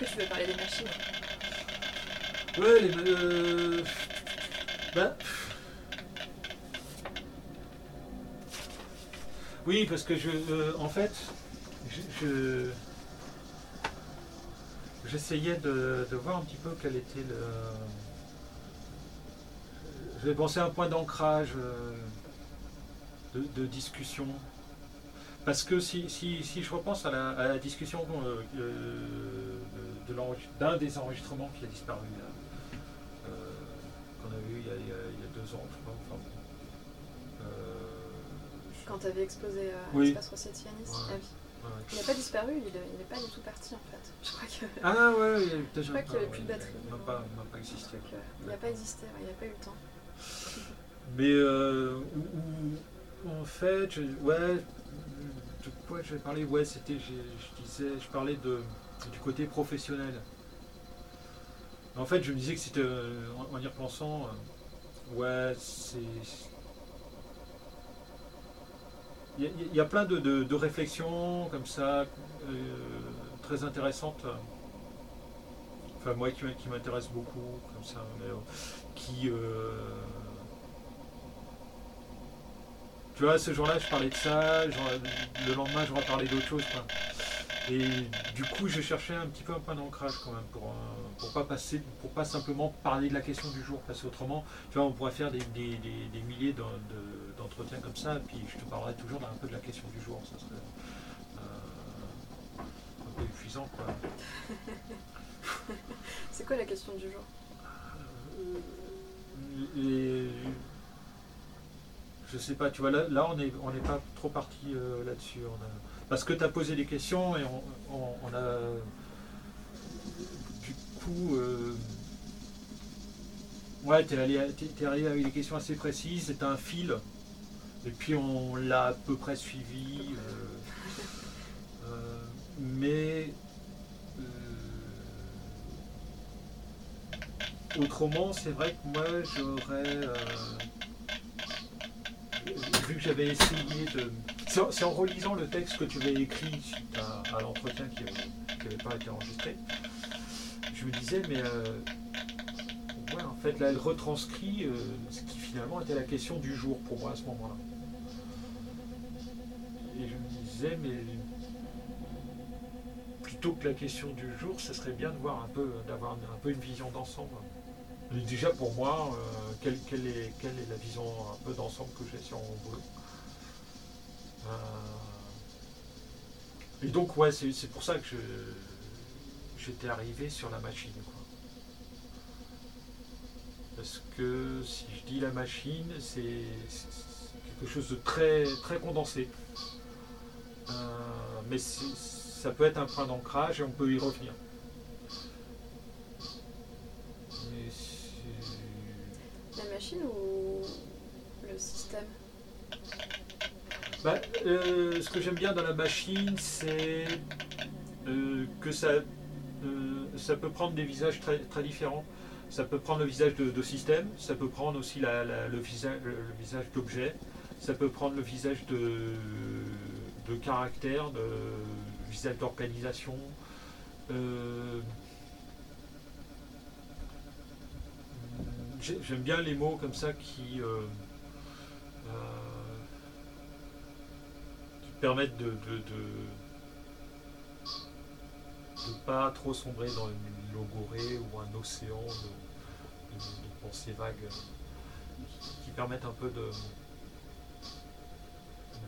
Est-ce que tu veux parler des machines? Ouais, les. euh, bah. Oui, parce que je. euh, en fait, je. je- J'essayais de, de voir un petit peu quel était le. J'avais pensé à un point d'ancrage euh, de, discussion. Parce que si, si, si je repense à la, discussion euh, de d'un des enregistrements qui a disparu, euh, qu'on a vu il y a, il y a- deux ans, je crois. Enfin. Euh, je- Quand tu avais exposé à Oui. l'espace à Nice Ouais. Oui. ouais. Il n'a pas disparu, il n'est pas du tout parti en fait. Je crois que. Ah ouais, il y a peut-être Je crois qu'il y avait plus de batterie. il n'a pas existé. Donc, euh, il n'a pas existé, ouais, il n'a pas eu le temps. Mais euh, où- où, en fait, je, ouais, de quoi je vais parler? Ouais, c'était, j'ai- je disais, je parlais de, du côté professionnel. En fait, je me disais que c'était, euh, en, y repensant, euh, ouais, c'est. Il y, a- plein de, de- réflexions comme ça, euh, très intéressantes. Enfin, moi qui, qui m'intéresse beaucoup, comme ça, mais, qui. Tu vois, ce jour-là, je parlais de ça, genre, le lendemain, je reparlais d'autre chose. quoi. Et du coup, je cherchais un petit peu un point d'ancrage quand même pour, euh, pour pas passer, pour pas simplement parler de la question du jour, parce qu'autrement, tu vois, on pourrait faire des, des- des- des milliers d'en- de- d'entretiens comme ça, et puis je te parlerai toujours d'un peu de la question du jour. Ça serait euh, un peu épuisant, quoi. C'est quoi la question du jour? Et je sais pas, tu vois, là, on n'est on n'est pas trop parti euh, là-dessus. Parce que tu as posé des questions et on, a. Du coup. euh, ouais, tu es, arrivé avec des questions assez précises, c'est un fil. Et puis on l'a à peu près suivi. euh, mais. Autrement, c'est vrai que moi, j'aurais. Que j'avais essayé de. C'est en, relisant le texte que tu avais écrit suite à, l'entretien qui n'avait pas été enregistré. Je me disais, mais. euh, en fait, là, elle retranscrit euh, ce qui finalement était la question du jour pour moi à ce moment-là. Et je me disais, mais. Plutôt que la question du jour, ce serait bien de voir un peu, d'avoir un peu une vision d'ensemble. Déjà pour moi, euh, quelle, est, la vision un peu d'ensemble que j'ai sur mon boulot Euh, Et donc ouais, c'est pour ça que j'étais arrivé sur la machine. Parce que si je dis la machine, c'est quelque chose de très, très condensé. Euh, mais ça peut être un point d'ancrage et on peut y revenir. Mais c'est- La ou le système Bah, euh, ce que j'aime bien dans la machine, c'est euh, que ça, euh, ça peut prendre des visages très, différents. Ça peut prendre le visage de, système, ça peut prendre aussi le visage d'objet, ça peut prendre le visage de, de caractère, de visage d'organisation. Euh, j'ai- J'aime bien les mots comme ça qui, euh, euh, permettent de de, de- pas trop sombrer dans une logorée ou un océan de, pensées vagues qui, qui permettent un peu de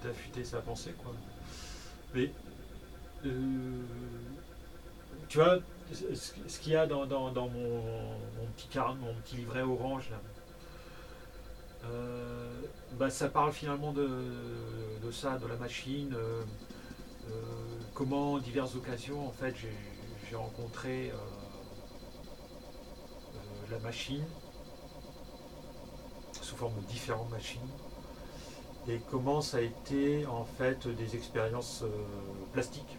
d'affûter sa pensée quoi. Mais euh, tu vois ce, qu'il y a dans, mon, petit car- mon petit livret orange. Euh, bah, ça parle finalement de, ça, de la machine, euh, euh, comment, en diverses occasions, en fait, j'ai rencontré la machine sous forme de différentes machines, et comment ça a été en fait des expériences plastiques.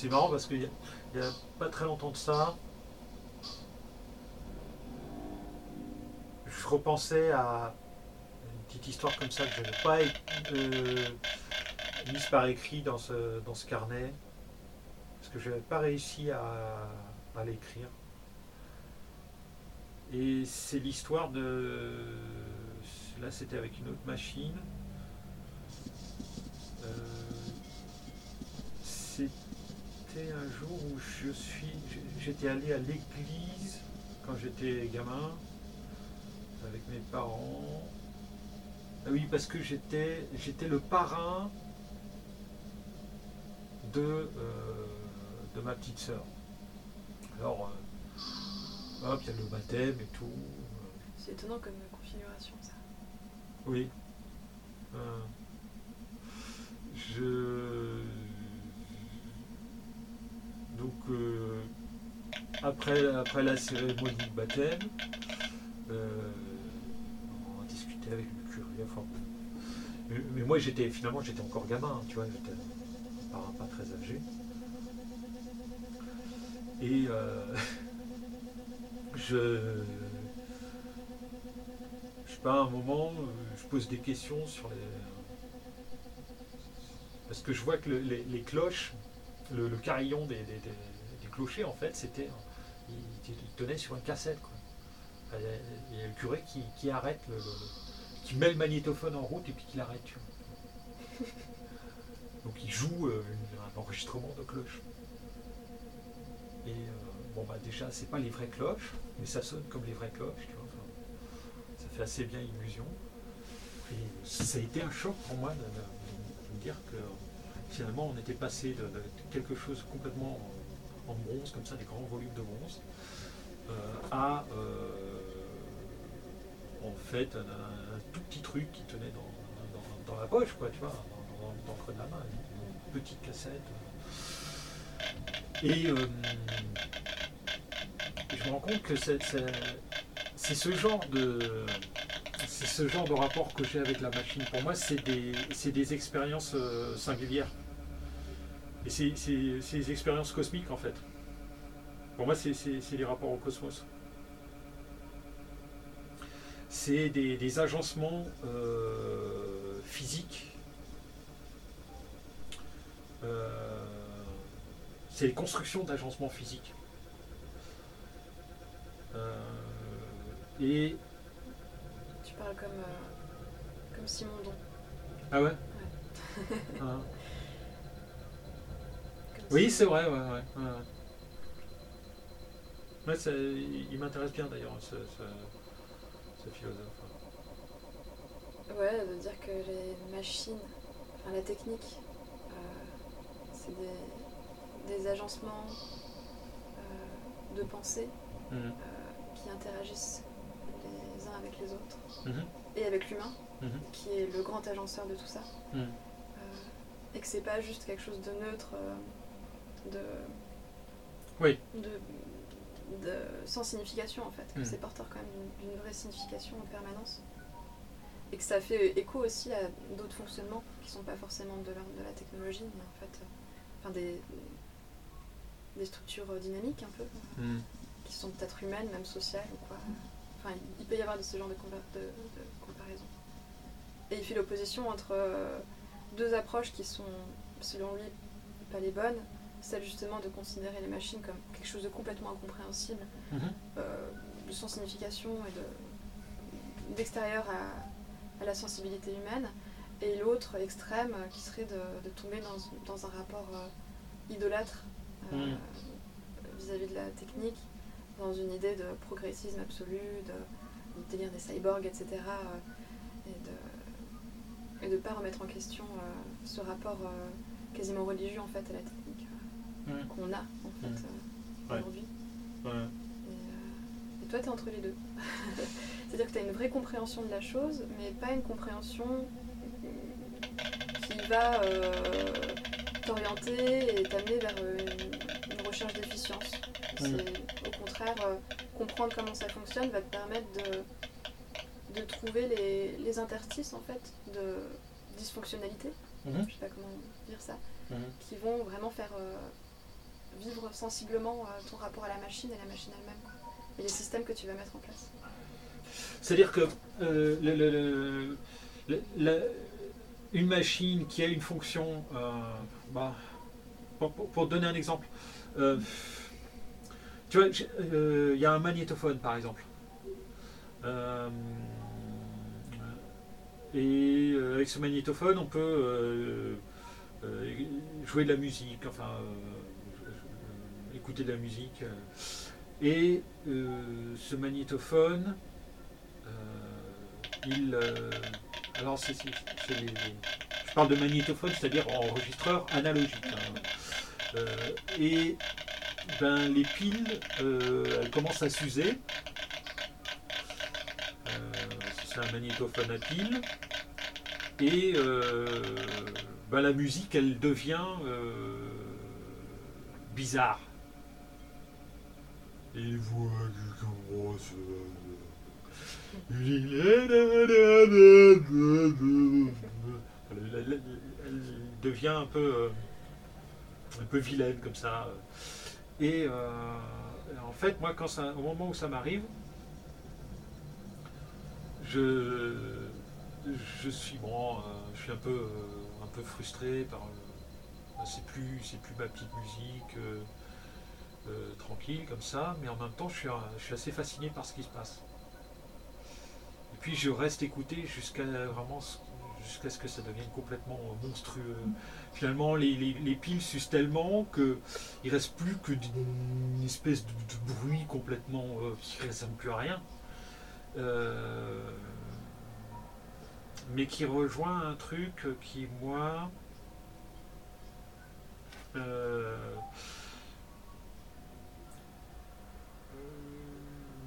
C'est marrant parce qu'il n'y a, pas très longtemps de ça, je repensais à une petite histoire comme ça que j'avais pas euh, glisse par écrit dans ce, dans ce carnet, parce que je n'avais pas réussi à l'écrire. Et c'est l'histoire de... Là, c'était avec une autre machine. C'était un jour où je suis, j'étais allé à l'église quand j'étais gamin avec mes parents. Ah oui, parce que j'étais, j'étais le parrain de, euh, de ma petite sœur. Alors, euh, hop, il y a le baptême et tout. C'est étonnant comme configuration, ça. Oui. Euh, je. Donc, euh, après, après la cérémonie de baptême, euh, on a discuté avec le curé. Mais, moi, j'étais finalement, j'étais encore gamin, tu vois, j'étais pas, pas très âgé. Et euh, je. Je sais pas, à un moment, je pose des questions sur les. Parce que je vois que le- les, les cloches, le, carillon des, des- clochers, en fait, c'était. Il, tenait sur une cassette, quoi. Il y a, le curé qui, qui arrête, le, qui met le magnétophone en route et puis qui l'arrête. Donc il joue euh, un enregistrement de cloches. Et euh, bon, bah déjà, c'est pas les vraies cloches, mais ça sonne comme les vraies cloches, tu vois. Ça fait assez bien illusion. Et ça a été un choc pour moi de, de- de me dire que finalement on était passé de, quelque chose complètement en bronze, comme ça, des grands volumes de bronze, euh, à euh, en fait un, tout petit truc qui tenait dans, dans- la poche, quoi, tu vois, dans, le creux de la main, une petite cassette. Et euh, je me rends compte que c'est ce genre de c'est ce genre de rapport que j'ai avec la machine. Pour moi, c'est des, des expériences singulières. Et c'est des expériences cosmiques en fait. Pour moi, c'est des rapports au cosmos. C'est des, des agencements euh, physiques. Euh, c'est les constructions d'agencements physiques. Euh, et Tu parles comme, comme Simondon. ah ouais? Hein. Comme Oui, c'est vrai, ouais, ouais. ouais, ouais. Ouais, ça- il m'intéresse bien d'ailleurs, ce, ce- ce philosophe. Ouais, de dire que les machines, enfin la technique, euh, c'est des, des agencements euh, de pensée Mhm. euh, qui interagissent les uns avec les autres Mhm. et avec l'humain, Mhm. qui est le grand agenceur de tout ça. Et que c'est pas juste quelque chose de neutre, euh, de, Oui. de, de- sans signification en fait, que Mhm. c'est porteur quand même d'une- vraie signification en permanence. Et que ça fait écho aussi à d'autres fonctionnements qui sont pas forcément de l'ordre de la technologie, mais en fait, euh, enfin des, des structures dynamiques un peu, Mhm. qui sont peut-être humaines, même sociales ou quoi. Enfin, il peut y avoir de ce genre de, conver- de, de comparaison. Et il fait l'opposition entre euh, deux approches qui sont, selon lui, pas les bonnes. Celle justement de considérer les machines comme quelque chose de complètement incompréhensible, Mhm. euh, de sans signification et de d'extérieur à, à la sensibilité humaine. Et l'autre extrême euh, qui serait de, de tomber dans, dans un rapport euh, idolâtre euh, Mhm. vis-à-vis de la technique, dans une idée de progressisme absolu, de, de délire des cyborgs, etc. et de et de pas remettre en question ce rapport quasiment religieux en fait à la technique qu'on a en fait euh, Ouais. aujourd'hui. Ouais. Et, euh, et toi, tu es entre les deux. C'est-à-dire que tu as une vraie compréhension de la chose, mais pas une compréhension qui va euh, t'orienter et t'amener vers une, une recherche d'efficience. Au contraire, euh, comprendre comment ça fonctionne va te permettre de, de trouver les, les interstices en fait de dysfonctionnalité, Mhm. je sais pas comment dire ça, Mhm. qui vont vraiment faire euh, vivre sensiblement euh, ton rapport à la machine et la machine elle-même. Et les systèmes que tu vas mettre en place. C'est-à-dire que euh, une machine qui a une fonction, euh, bah, pour, donner un exemple, tu vois, il y a un magnétophone par exemple. Et avec ce magnétophone, on peut jouer de la musique, enfin, écouter de la musique. euh. et euh, ce magnétophone, euh, il. alors, c'est, c'est- les- je parle de magnétophone, c'est-à-dire enregistreur analogique. hein. Et ben, les piles, elles commencent à s'user. C'est un magnétophone à piles. Et ben, la musique, elle devient bizarre. Et voix qui commence, euh, elle, elle devient un peu, euh, un peu vilaine comme ça. Et euh, en fait, moi, quand ça, au moment où ça m'arrive, je, je suis bon, euh, je suis un peu, un peu frustré par. euh, c'est plus, c'est plus ma petite musique euh, tranquille comme ça, mais en même temps, je suis, je suis assez fasciné par ce qui se passe. Et puis, je reste écouté jusqu'à vraiment jusqu'à ce que ça devienne complètement monstrueux. Finalement, les, les- les piles s'usent tellement que il reste plus que d'une espèce de, bruit complètement euh, qui ne ressemble plus à rien. Euh, mais qui rejoint un truc qui, moi,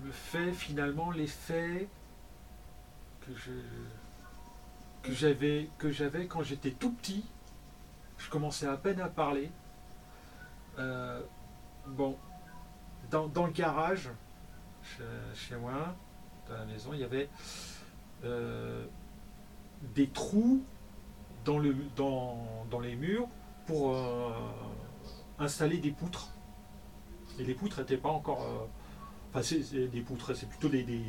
me fait finalement l'effet que j'avais que j'avais quand j'étais tout petit. Je commençais à peine à parler. Euh, bon, dans, dans le garage, chez, chez moi, dans la maison, il y avait euh, des trous dans, le, dans, dans les murs pour euh, installer des poutres. Et les poutres n'étaient pas encore. Enfin, c'est des poutres, c'est plutôt des, des,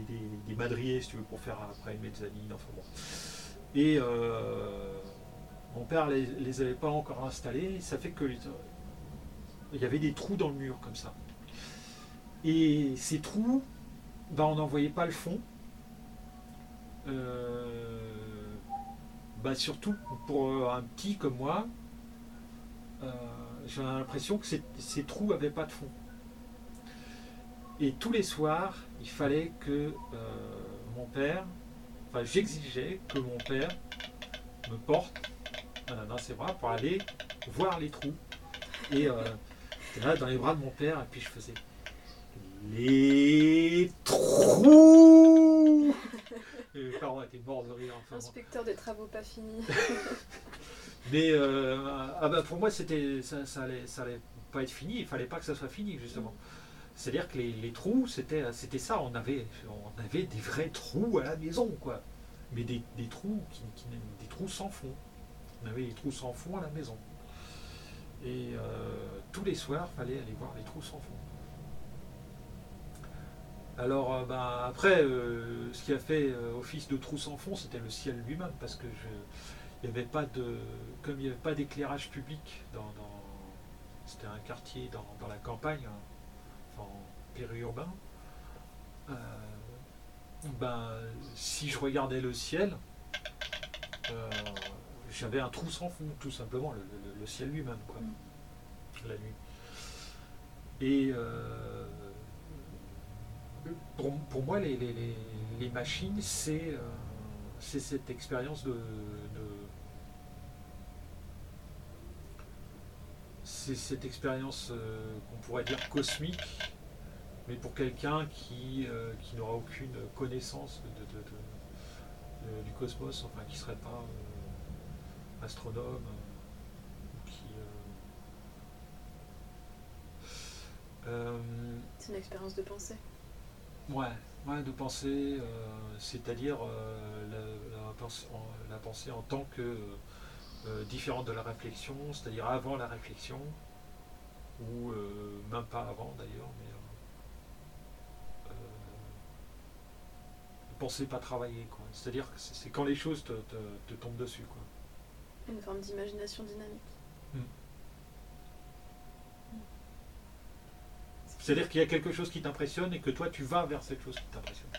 des- madriers, si tu veux, pour faire après une mezzanine. Enfin bon. Et euh, mon père les, les avait pas encore installés. Ça fait que il y avait des trous dans le mur comme ça. Et ces trous, ben, on n'en voyait pas le fond. Euh, ben, surtout pour euh, un petit comme moi, j'ai l'impression que ces, ces trous n'avaient pas de fond. Et tous les soirs, il fallait que euh, mon père, enfin j'exigeais que mon père me porte euh, dans ses bras pour aller voir les trous. Et euh, là dans les bras de mon père, et puis je faisais les trous. Et mes parents étaient morts de rire. enfin. Inspecteur des travaux pas finis. Mais euh, ah bah pour moi, c'était ça, ça allait, ça allait pas être fini. Il fallait pas que ça soit fini justement. C'est-à-dire que les, trous, c'était, ça. On avait, on avait des vrais trous à la maison, quoi. Mais des, trous qui, des trous sans fond. On avait des trous sans fond à la maison. Et euh, tous les soirs, fallait aller voir les trous sans fond. Alors, euh, ben, après, euh, ce qui a fait office de trou sans fond, c'était le ciel lui-même, parce que il n'y avait pas de, comme il n'y avait pas d'éclairage public dans, c'était un quartier dans, la campagne, hein, périurbain. euh, ben, si je regardais le ciel, euh, j'avais un trou sans fond, tout simplement, le, le- le ciel lui-même, quoi, la nuit. Et euh, pour, pour moi, les, les- les- les machines, c'est euh, c'est cette expérience de, de- c'est cette expérience qu'on pourrait dire cosmique, mais pour quelqu'un qui, euh, qui n'aura aucune connaissance de, de- de- de- du cosmos, enfin qui ne serait pas euh, astronome, ou qui, euh, C'est une expérience de pensée. Ouais, ouais, de penser, euh, c'est-à-dire la, la pensée, en, la pensée en tant que différente de la réflexion, c'est-à-dire avant la réflexion, ou même pas avant d'ailleurs, mais euh, euh, penser pas travailler, quoi. C'est-à-dire que c'est quand les choses te, te- te tombent dessus, quoi. Une forme d'imagination dynamique. C'est-à-dire qu'il y a quelque chose qui t'impressionne et que toi tu vas vers cette chose qui t'impressionne.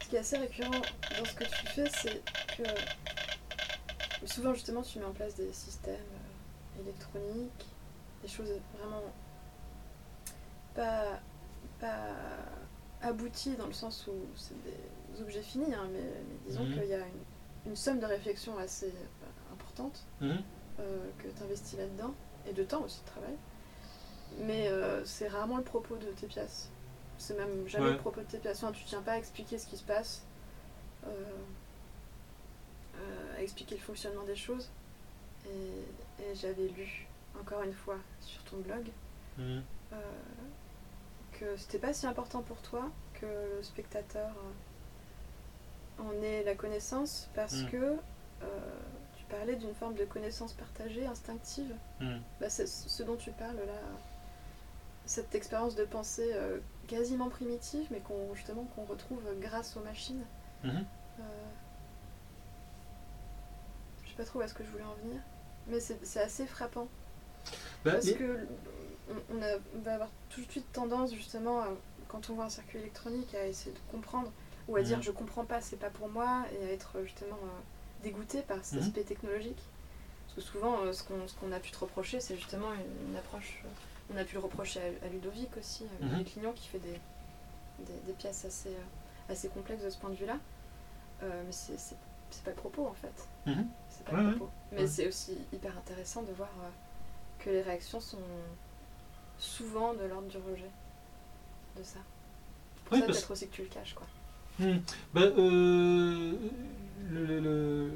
Ce qui est assez récurrent dans ce que tu fais, c'est que souvent justement tu mets en place des systèmes euh, électroniques, des choses vraiment pas, pas abouties dans le sens où c'est des objets finis, hein, mais, disons Mhm. qu'il y a une, une somme de réflexion assez euh, importante Mhm. euh, que tu investis là-dedans, et de temps aussi de travail. Mais euh, c'est rarement le propos de tes pièces. C'est même jamais Ouais. le propos de tes pièces. Enfin, tu tiens pas à expliquer ce qui se passe, euh, à expliquer le fonctionnement des choses. Et, et j'avais lu, encore une fois, sur ton blog, Mhm. Que c'était pas si important pour toi que le spectateur euh, en ait la connaissance parce Mm. que euh, tu parlais d'une forme de connaissance partagée, instinctive. Mhm. Bah, c'est ce dont tu parles là, cette expérience de pensée euh, quasiment primitive, mais qu'on justement qu'on retrouve grâce aux machines. Mhm. Euh, je sais pas trop où est-ce que je voulais en venir, mais c'est c'est assez frappant. Bah, Parce mais- que on, on a- on va avoir tout de suite tendance justement, à- quand on voit un circuit électronique, à essayer de comprendre ou à dire Mhm. je comprends pas, c'est pas pour moi, et à être justement euh, dégoûté par cet Mhm. aspect technologique. Parce que souvent, euh, ce qu'on ce qu'on a pu te reprocher, c'est justement une, une approche. euh, on a pu le reprocher à, à Ludovic aussi, à. Ludovic Lignon, qui fait des, des, des pièces assez, assez complexes de ce point de vue-là. Mais c'est pas le propos en fait. Mhm. C'est pas Ouais, le ouais. propos. Mais Ouais. c'est aussi hyper intéressant de voir que les réactions sont souvent de l'ordre du rejet de ça. Pour Oui, ça, parce- peut-être aussi que tu le caches, quoi. Hmm. Ben, euh, le, le- le-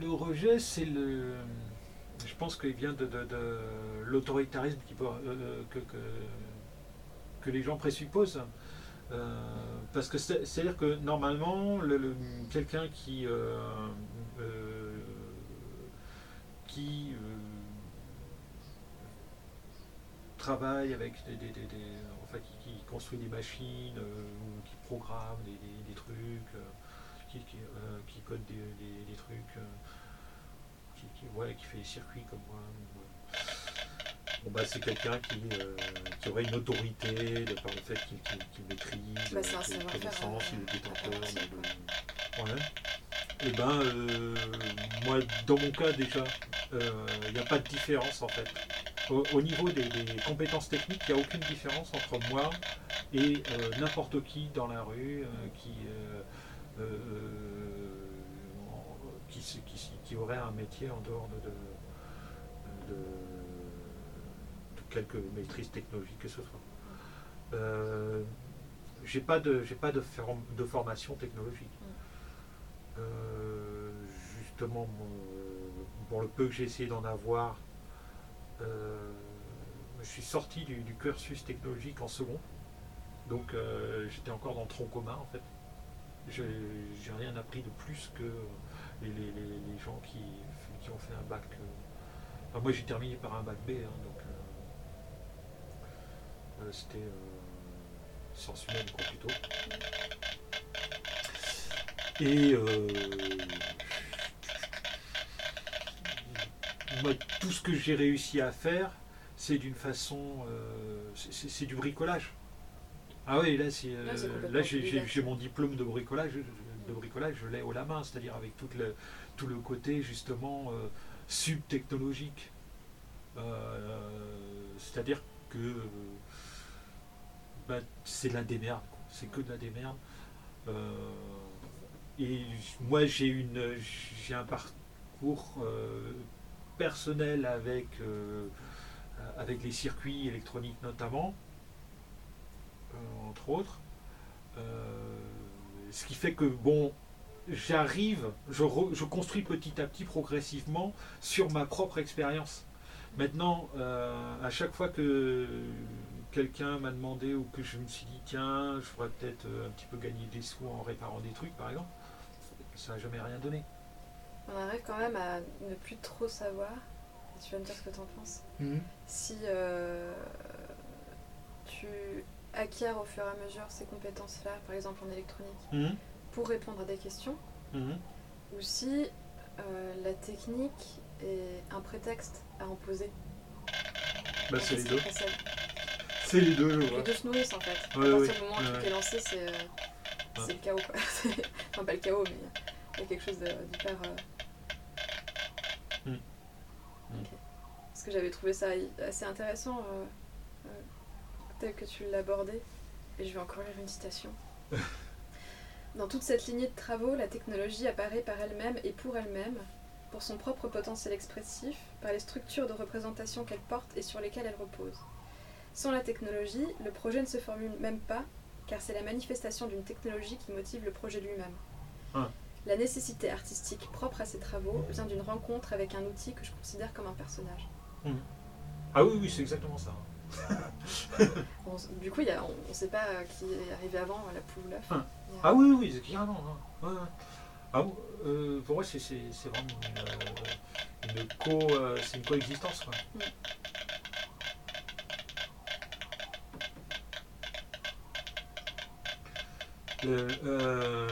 le rejet, c'est le. Je pense qu'il vient de, de- de l'autoritarisme qui peut- euh, que, que, que les gens présupposent. Euh, parce que c'est- c'est-à-dire que normalement, le- le- quelqu'un qui, euh, euh, qui euh, travaille avec des, des- des- enfin, qui, construit des machines euh, ou qui programme des, trucs, euh, qui, qui, euh, qui code des, trucs, qui- ouais, qui fait des circuits comme moi. Bon bah c'est quelqu'un qui, euh, qui aurait une autorité de par le fait qu'il maîtrise, Bah, connaissance, euh, il est détenteur Ouais. Et ben euh, moi dans mon cas déjà, euh, il n'y a pas de différence en fait. Au, au niveau des, des compétences techniques, il n'y a aucune différence entre moi et n'importe qui dans la rue qui, qui, qui aurait un métier en dehors de, de, de- de quelque maîtrise technologique que ce soit. Euh, j'ai pas de j'ai pas de, form- de formation technologique. Euh, justement, mon- pour le peu que j'ai essayé d'en avoir, euh, je suis sorti du, du cursus technologique en second. Donc j'étais encore dans le tronc commun en fait. J'ai j'ai rien appris de plus que les, les- les- les gens qui, qui ont fait un bac. Enfin, moi j'ai terminé par un bac B, hein, donc c'était euh, humaines quoi plutôt. Et euh, moi, tout ce que j'ai réussi à faire, c'est d'une façon, euh, c'est- du bricolage. Ah oui, là, c'est, euh, Là, j'ai- mon diplôme de bricolage, de bricolage, je l'ai haut la main, c'est-à-dire avec tout le, tout le côté justement euh, subtechnologique. Euh, c'est-à-dire que euh, bah, c'est de la démerde, c'est que de la démerde. Euh, et moi, j'ai une, j'ai un parcours euh, personnel avec, euh, avec les circuits électroniques notamment, entre autres. Ce qui fait que, bon, j'arrive, je, construis petit à petit, progressivement, sur ma propre expérience. Maintenant, à chaque fois que quelqu'un m'a demandé ou que je me suis dit, tiens, je pourrais peut-être euh, un petit peu gagner des sous en réparant des trucs, par exemple, ça n'a jamais rien donné. On arrive quand même à ne plus trop savoir, et tu vas me dire ce que tu en penses, si euh, tu acquiers au fur et à mesure ces compétences-là, par exemple en électronique, Mhm. pour répondre à des questions, Mhm. ou si euh, la technique est un prétexte à en poser. Bah, c'est les deux. C'est les deux, Les ouais. deux se nourrissent en fait. à partir du moment où le truc est lancé, c'est euh, le chaos. Quoi. Enfin, pas le chaos, mais il y a quelque chose d'hyper. euh, Mm. ok. Parce que j'avais trouvé ça assez intéressant euh, euh, tel que tu l'abordais. Et je vais encore lire une citation. Dans toute cette lignée de travaux, la technologie apparaît par elle-même et pour elle-même, pour son propre potentiel expressif, par les structures de représentation qu'elle porte et sur lesquelles elle repose. Sans la technologie, le projet ne se formule même pas, car c'est la manifestation d'une technologie qui motive le projet lui-même. Ah. La nécessité artistique propre à ces travaux vient d'une rencontre avec un outil que je considère comme un personnage. Ah oui, oui, c'est exactement ça. Bon, du coup, il y a- on ne sait pas euh, qui est arrivé avant, la poule ou l'œuf. Ah. A- Ah oui, oui, c'est carrément. hein. Ouais. Ah, euh, pour moi, c'est vraiment une, euh, une co, euh, une coexistence. Quoi. Mm. Le, euh,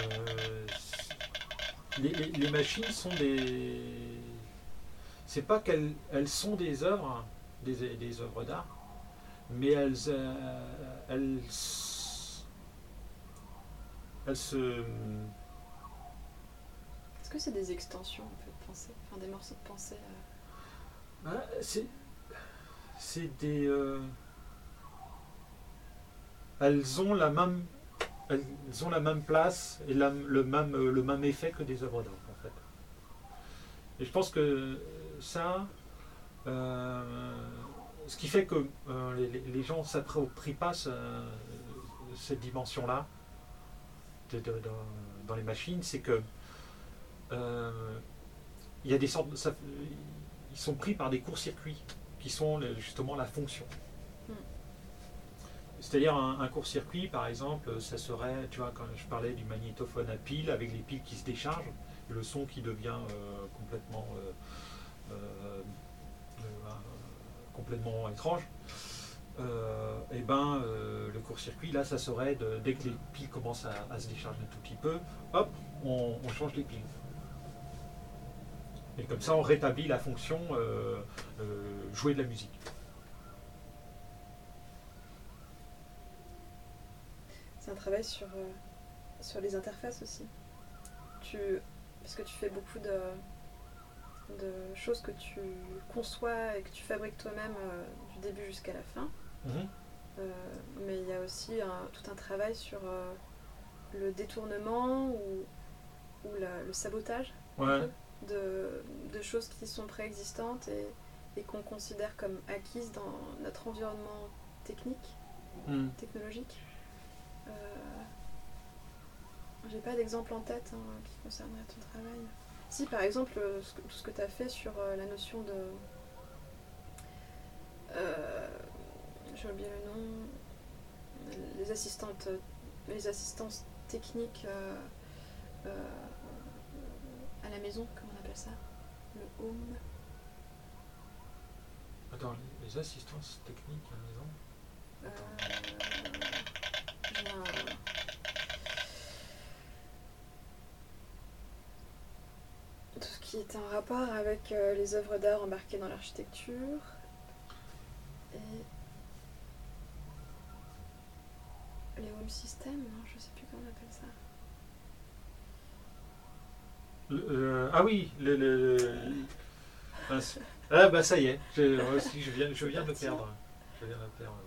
les, les- les machines sont des. C'est pas qu'elles elles sont des œuvres, des, des œuvres d'art, mais elles, euh, elles, elles se. Est-ce que c'est des extensions en fait, de pensée Enfin, des morceaux de pensée euh, Ah, c'est c'est des euh, elles ont la même elles ont la même place et la- le même euh, le même effet que des œuvres d'art en fait et je pense que ça euh, ce qui fait que euh, les, gens s'approprient pas ce- cette dimension là dans les machines c'est que euh, y a des sortes ils sont pris par des courts-circuits qui sont justement la fonction. C'est-à-dire un, court-circuit, par exemple, ça serait, tu vois, quand je parlais du magnétophone à piles, avec les piles qui se déchargent, et le son qui devient euh, complètement, euh, euh, euh, complètement étrange. et ben, euh, le court-circuit, là, ça serait dès que les piles commencent à, se décharger un tout petit peu, hop, on, change les piles. Et comme ça, on rétablit la fonction jouer de la musique. C'est un travail sur, euh, sur les interfaces aussi. Tu, parce que tu fais beaucoup de, de choses que tu conçois et que tu fabriques toi-même euh, du début jusqu'à la fin. Euh, mais il y a aussi un- tout un travail sur le détournement ou, ou la- le sabotage Ouais. de, de choses qui sont préexistantes et, et qu'on considère comme acquises dans notre environnement technique, Mm. technologique. J'ai pas d'exemple en tête hein, qui concernerait ton travail. Si, par exemple, euh, ce que- tout ce que tu as fait sur euh, la notion de. Euh, J'ai oublié le nom. Les assistantes, les assistances techniques euh, à la maison, comment on appelle ça? Le home. Attends, les assistances techniques à la maison? Euh, j'ai un- Tout ce qui est en rapport avec euh, les œuvres d'art embarquées dans l'architecture. Et. Les home systems, non, je sais plus comment on appelle ça. Le- euh, Ah oui, le. le- le- Ah, ah, bah ça y est, je, moi aussi, je viens, je viens de le perdre. Je viens de perdre.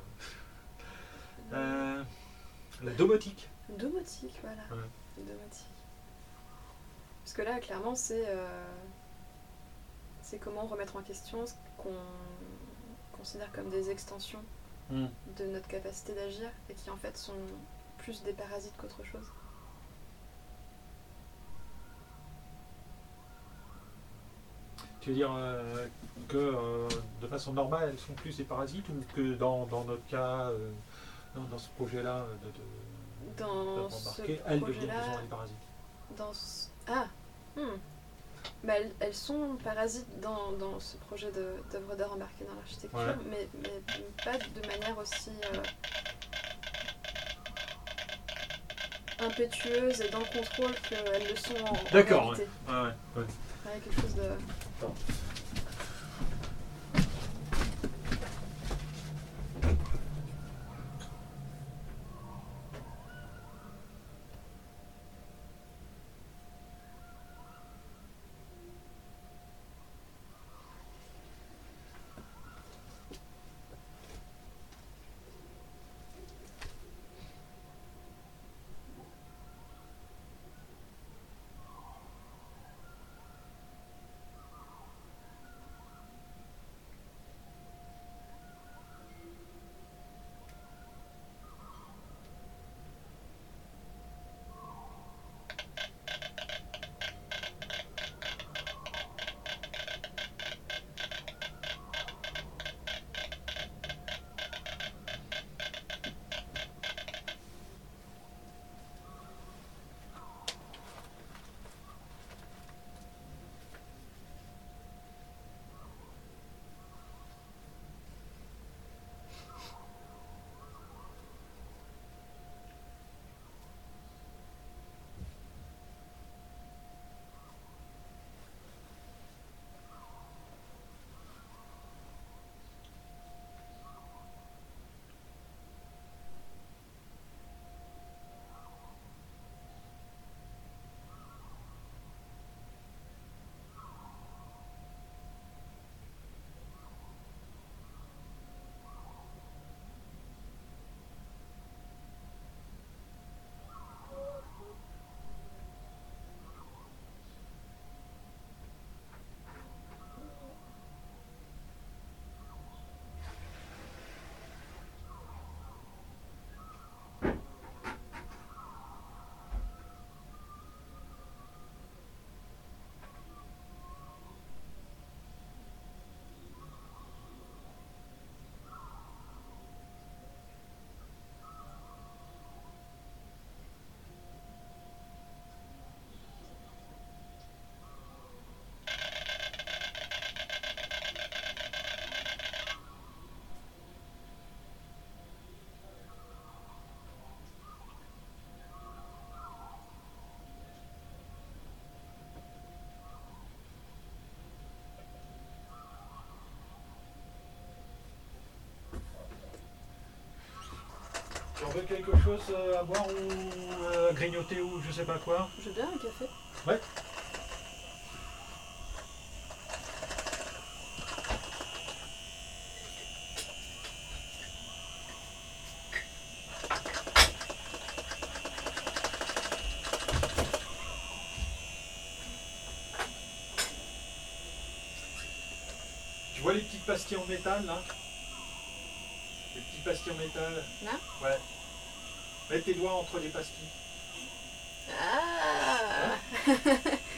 Euh, la domotique. Domotique, voilà. Ouais. Domotique. Parce que là, clairement, c'est euh, c'est comment remettre en question ce qu'on considère comme des extensions Mm. de notre capacité d'agir et qui en fait sont plus des parasites qu'autre chose. Tu veux dire euh, que euh, de façon normale, elles sont plus des parasites ou que dans, dans notre cas, euh, dans, dans ce projet-là, de, de, Dans ce elles deviennent des parasites? dans ce- Ah hmm. Bah, elles, elles sont parasites dans, dans ce projet d'œuvre d'art embarquée dans l'architecture, Ouais. mais, mais pas de manière aussi euh, impétueuse et dans le contrôle qu'elles le sont en, D'accord. Ah ouais, ouais. Ouais, Ouais, quelque chose de. Veux quelque chose euh, à boire ou euh, à grignoter ou je sais pas quoi Je veux bien un café. Ouais. Tu vois les petites pastilles en métal là? Les petites pastilles en métal? Là? Ouais. Mets tes doigts entre les pastilles. Ah souviens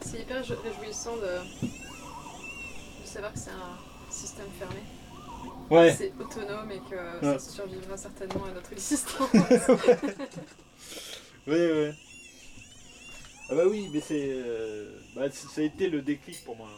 C'est hyper réjouissant de savoir que c'est un système fermé. Ouais. C'est autonome et que euh, ça survivra certainement à notre existence. ouais. ouais, Ah bah oui, mais c'est. Euh, bah, ça a été le déclic pour moi.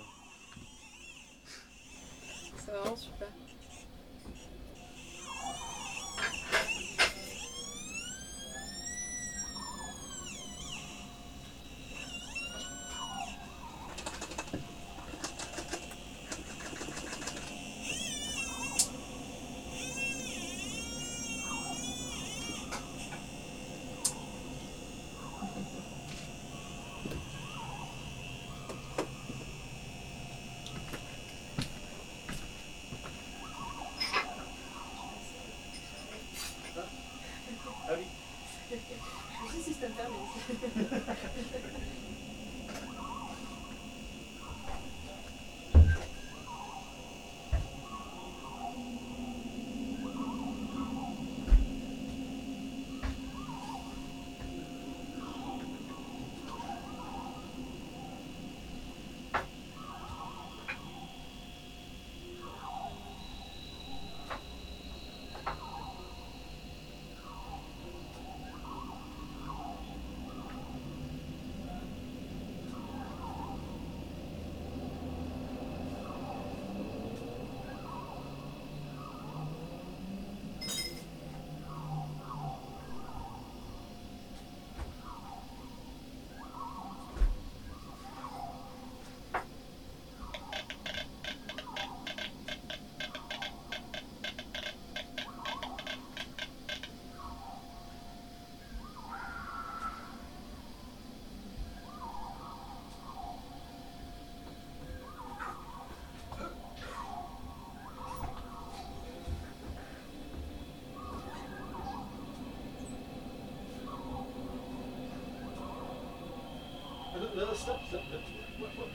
no, stop, stop. stop.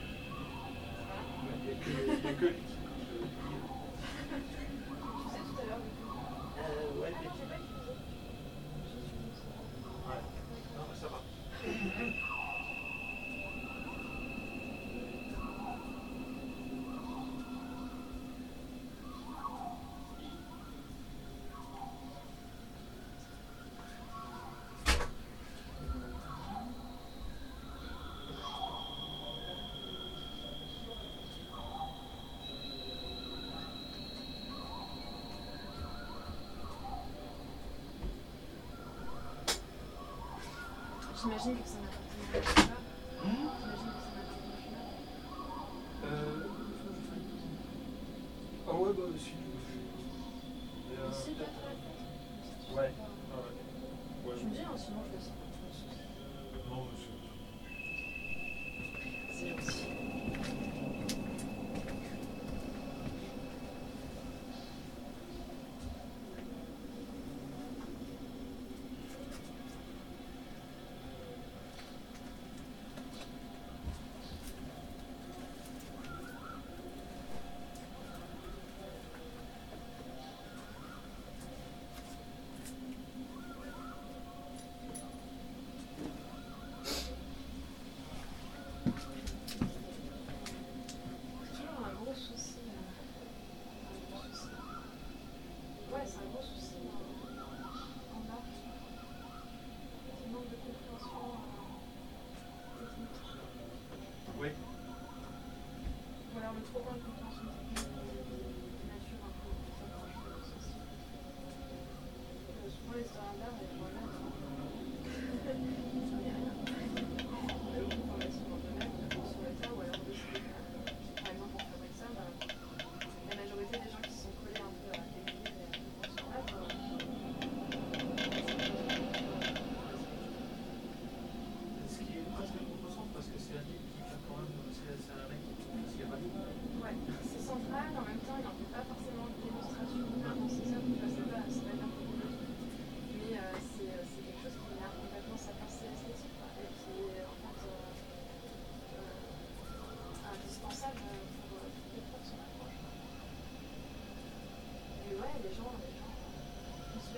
You could j'imagine que ça n'a pas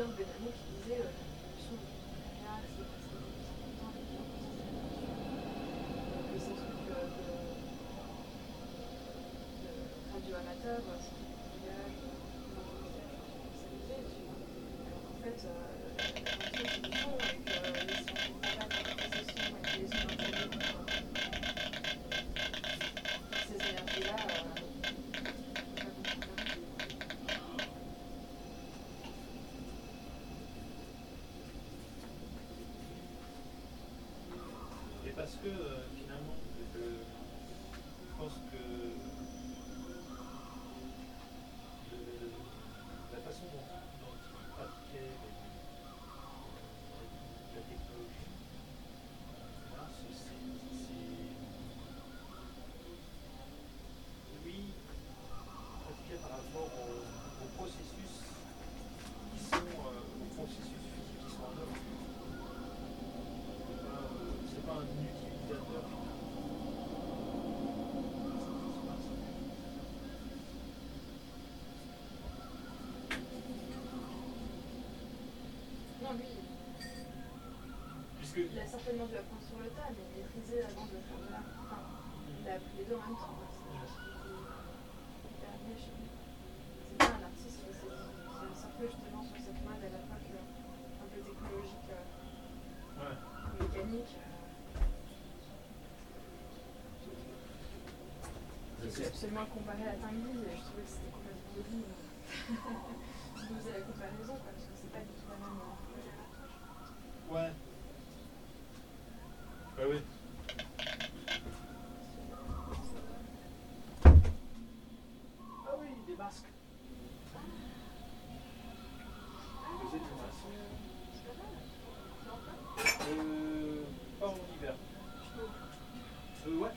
de Benamou qui disait euh, c'est passé de 50 ans avec que ces trucs de, de radio amateur, euh, c'était du voyage, de spécialisé, tu vois. Alors qu'en fait, euh, la radio c'est du fond et que les sciences du travail, la réalisation et les sciences de ces énergies-là, euh, pas beaucoup. Et parce que euh, finalement, je, je pense que le- la façon dont, dont il pratiquait les- la technologie, là, c'est- c'est- c'est- lui pratiquait par rapport aux, aux processus qui sont euh, aux processus physiques qui sont en œuvre. C'est pas, euh, c'est pas un utilisateur. Non, lui, Il a certainement dû apprendre sur le tas, mais maîtriser avant de faire de l'art. Enfin, il a appris les deux en même temps. C'est était amené chez lui. C'est pas un artiste qui qui s'est surfé justement sur cette mode à l'époque euh, un peu technologique, euh, ouais. mécanique. euh. Je suis absolument comparé à Tinguy et je trouvais que c'était complètement débile. Je faisais la comparaison quoi, parce que c'est pas du tout la même. euh, Ouais. Ouais, oui. Ah oui, des masques. Il faisait des masques. Euh, pas en hiver. Euh, ouais.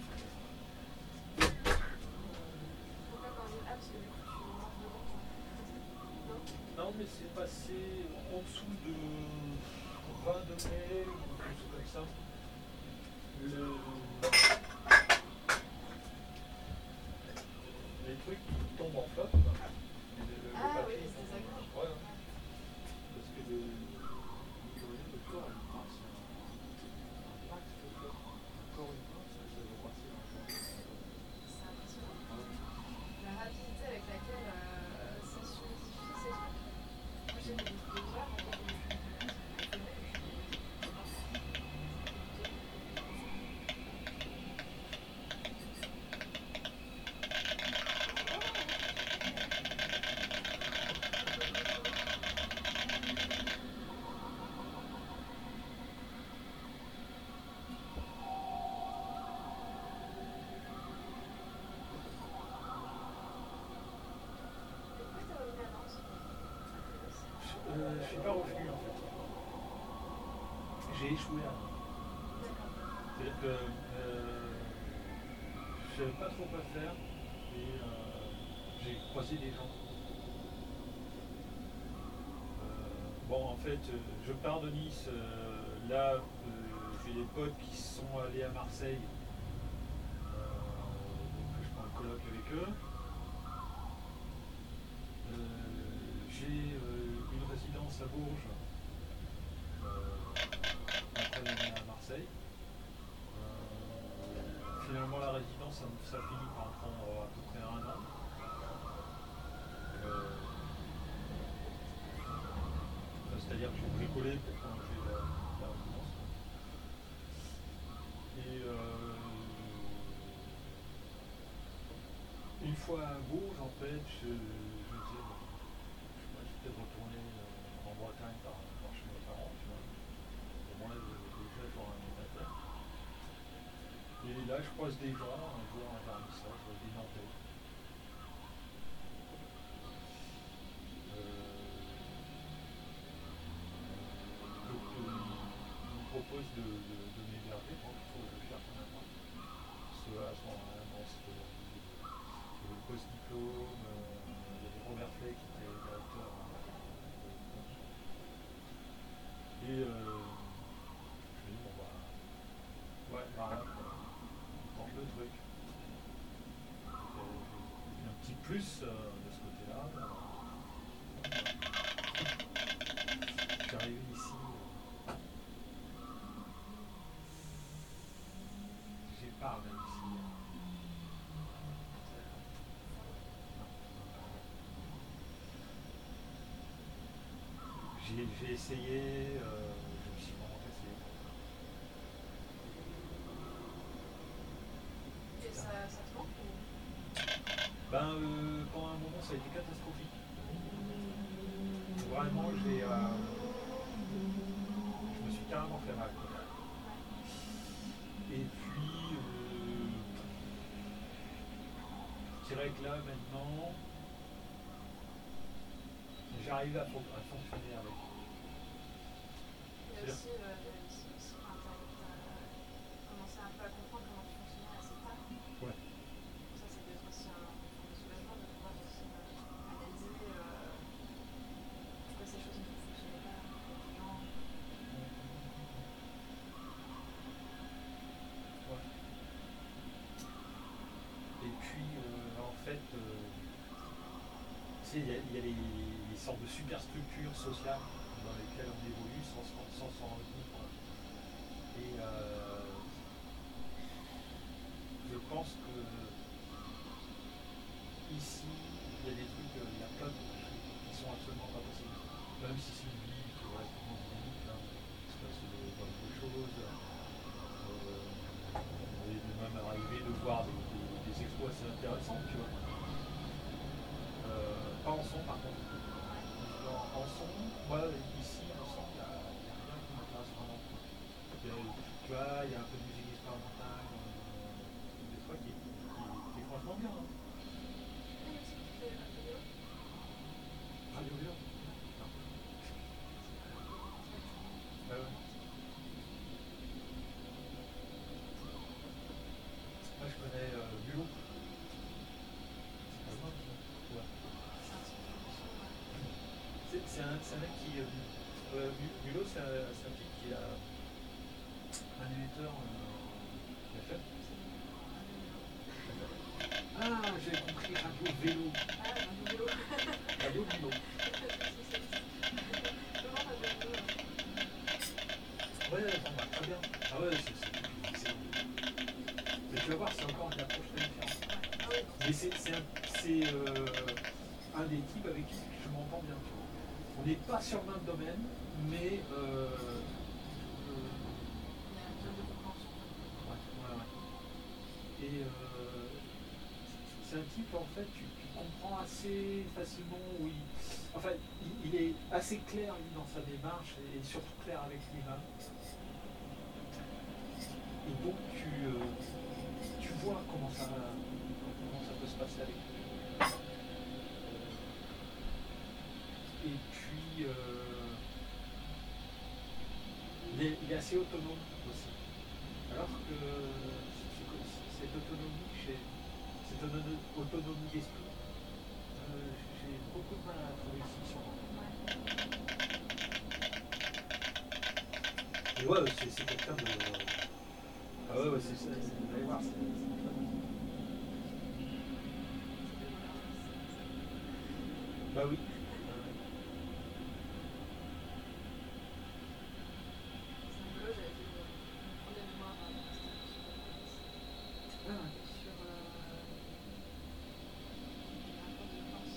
Non, mais c'est passé en dessous de 20 degrés ou quelque chose comme ça. Je suis pas revenu en fait. J'ai échoué à. C'est-à-dire que euh, je savais pas trop quoi faire et euh, j'ai croisé des gens. Euh, bon, en fait, je pars de Nice. là, j'ai des potes qui sont allés à Marseille. Donc je prends un colloque avec eux. Euh, j'ai euh, une résidence à Bourges. Euh, après l'année à Marseille. Euh, finalement, la résidence, ça, finit par prendre à peu près un an. Euh, C'est-à-dire que j'ai bricolé pour prolonger la, la résidence. Et euh, une fois à Bourges, en fait, je, je me disais, bon, je vais peut-être retourner euh, en Bretagne par, par chez mes parents, tu vois. Au moins, euh, déjà, j'aurai un médiateur. Et là, je croise des gens, un jour, un vernissage, des Nantais. plus euh, de ce côté-là. Je suis arrivé ici. Euh. J'ai pas même ici. Hein. J'ai essayé. Euh, Vraiment, j'ai. euh, je me suis carrément fait mal. Et puis. Euh, je dirais que là, maintenant. J'arrive à, fon- à fonctionner avec. Il y a C'est aussi, euh, il y a aussi, aussi enfin, t'as, t'as commencé un peu à comprendre comment tu fonctionnais assez tard. Ouais. Ça, c'est peut-être aussi un, un soulagement de pouvoir aussi euh, analyser euh, pourquoi ces choses ne fonctionnaient pas avec les gens. Ouais. Et puis, euh, en fait, euh, tu sais, il y a, il les, sortes de superstructures sociales dans lesquelles on évolue sans s'en sans rendre compte. Et euh, je pense que ici, il y a des trucs, euh, il y a plein de trucs qui sont absolument pas possibles. Même si c'est une vie qui est relativement dynamique, hein, il se passe de bonnes de choses. Euh, et même arriver de voir des, des- des exploits tu vois. Pas en son par contre. En, son, moi ici en son, il y a rien qui m'intéresse vraiment. Tu vois, il y a un peu de musique expérimentale, euh, des fois qui est franchement bien. Hein. Il y a aussi qui fait un vidéo. Radio Vio. Ah ouais. Moi je connais euh, Bulot. C'est pas loin, ça. Ouais. C'est un petit peu de son, ouais. C'est c'est un, c'est un mec qui. Euh, euh, Bu- Bulot, c'est un, un type qui a un émetteur euh, FM. Ah, j'ai compris, Radio Vélo. Ah, un vidéo. Radio Bulot. On n'est pas sur le même domaine, mais euh, euh, euh, c'est un type, en fait, tu, comprends assez facilement il. Enfin, il, est assez clair, dans sa démarche, et surtout clair avec lui-même. Et donc, tu, tu vois comment ça, comment ça peut se passer avec lui. Euh, Et puis, euh, il, est, il est assez autonome aussi. Alors que cette autonomie, chez- cette autono- autonomie d'esprit, euh, j'ai beaucoup de mal à la trouver ici ouais, c'est c'est quelqu'un de. Ah ouais, ouais, c'est ça. Vous allez voir, c'est. Bah oui. C'est rigolo, j'avais fait mon premier mémoire à master sur Ah ouais. sur euh, les rapports de force.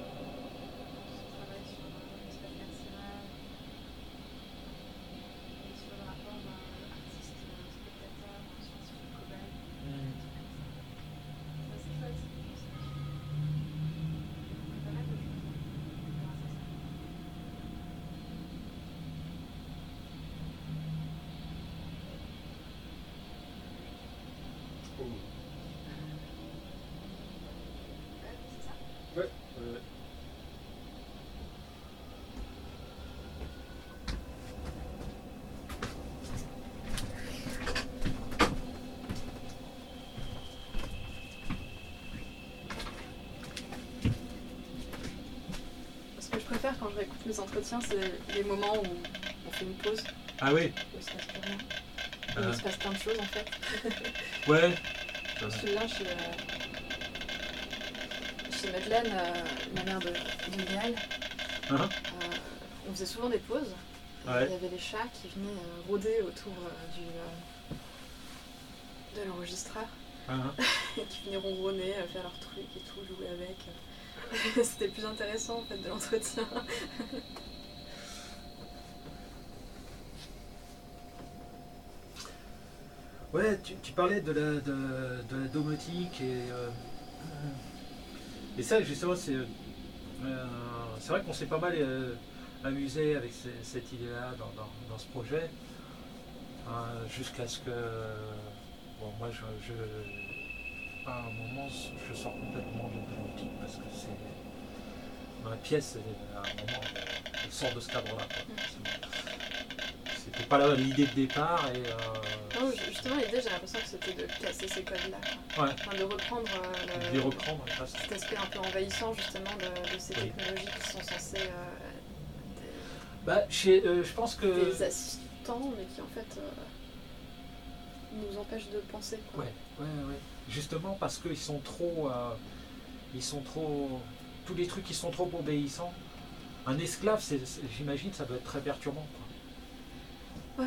Je travaille sur euh, l'espace carcéral et sur le rapport euh, artiste-spectateur, scientifique-cobaye. C'est assez chouette. Pas mal de choses grâce à ça. Oh. Ouais, c'est ça. Ouais. ouais. Ce que je préfère quand je réécoute mes entretiens, c'est les moments où on fait une pause, Ah oui. où il se passe plus rien. Où il se passe plein de choses en fait. Ouais. Je me souviens chez, euh, chez Madeleine, euh, la mère de, de euh, on faisait souvent des pauses. Ouais. Il y avait les chats qui venaient euh, rôder autour euh, du, euh, de l'enregistreur. Hein, qui venaient ronronner, euh, faire leur truc et tout, jouer avec. C'était plus intéressant en fait de l'entretien. Ouais, tu, parlais de la, de, de la domotique et, euh, et ça justement c'est euh, c'est vrai qu'on s'est pas mal euh, amusé avec ce- cette idée-là dans, dans- ce projet euh, jusqu'à ce que bon moi je- à un moment je sors complètement de la domotique parce que c'est ma pièce à un moment elle sort de ce cadre-là. quoi. C'était pas l'idée de départ et euh, Non, justement, l'idée, j'ai l'impression que c'était de casser ces codes-là. Ouais. Enfin, de reprendre euh, de le- les reprendre. cet aspect un peu envahissant justement de, de ces Oui. technologies qui sont censées euh, Bah, chez, euh, je pense que. des assistants, mais qui en fait nous empêchent de penser. Quoi. Ouais, ouais, ouais. Justement parce qu'ils sont trop. euh, ils sont trop. Tous les trucs qui sont trop obéissants. Un esclave, c'est, c'est- j'imagine, ça doit être très perturbant. quoi.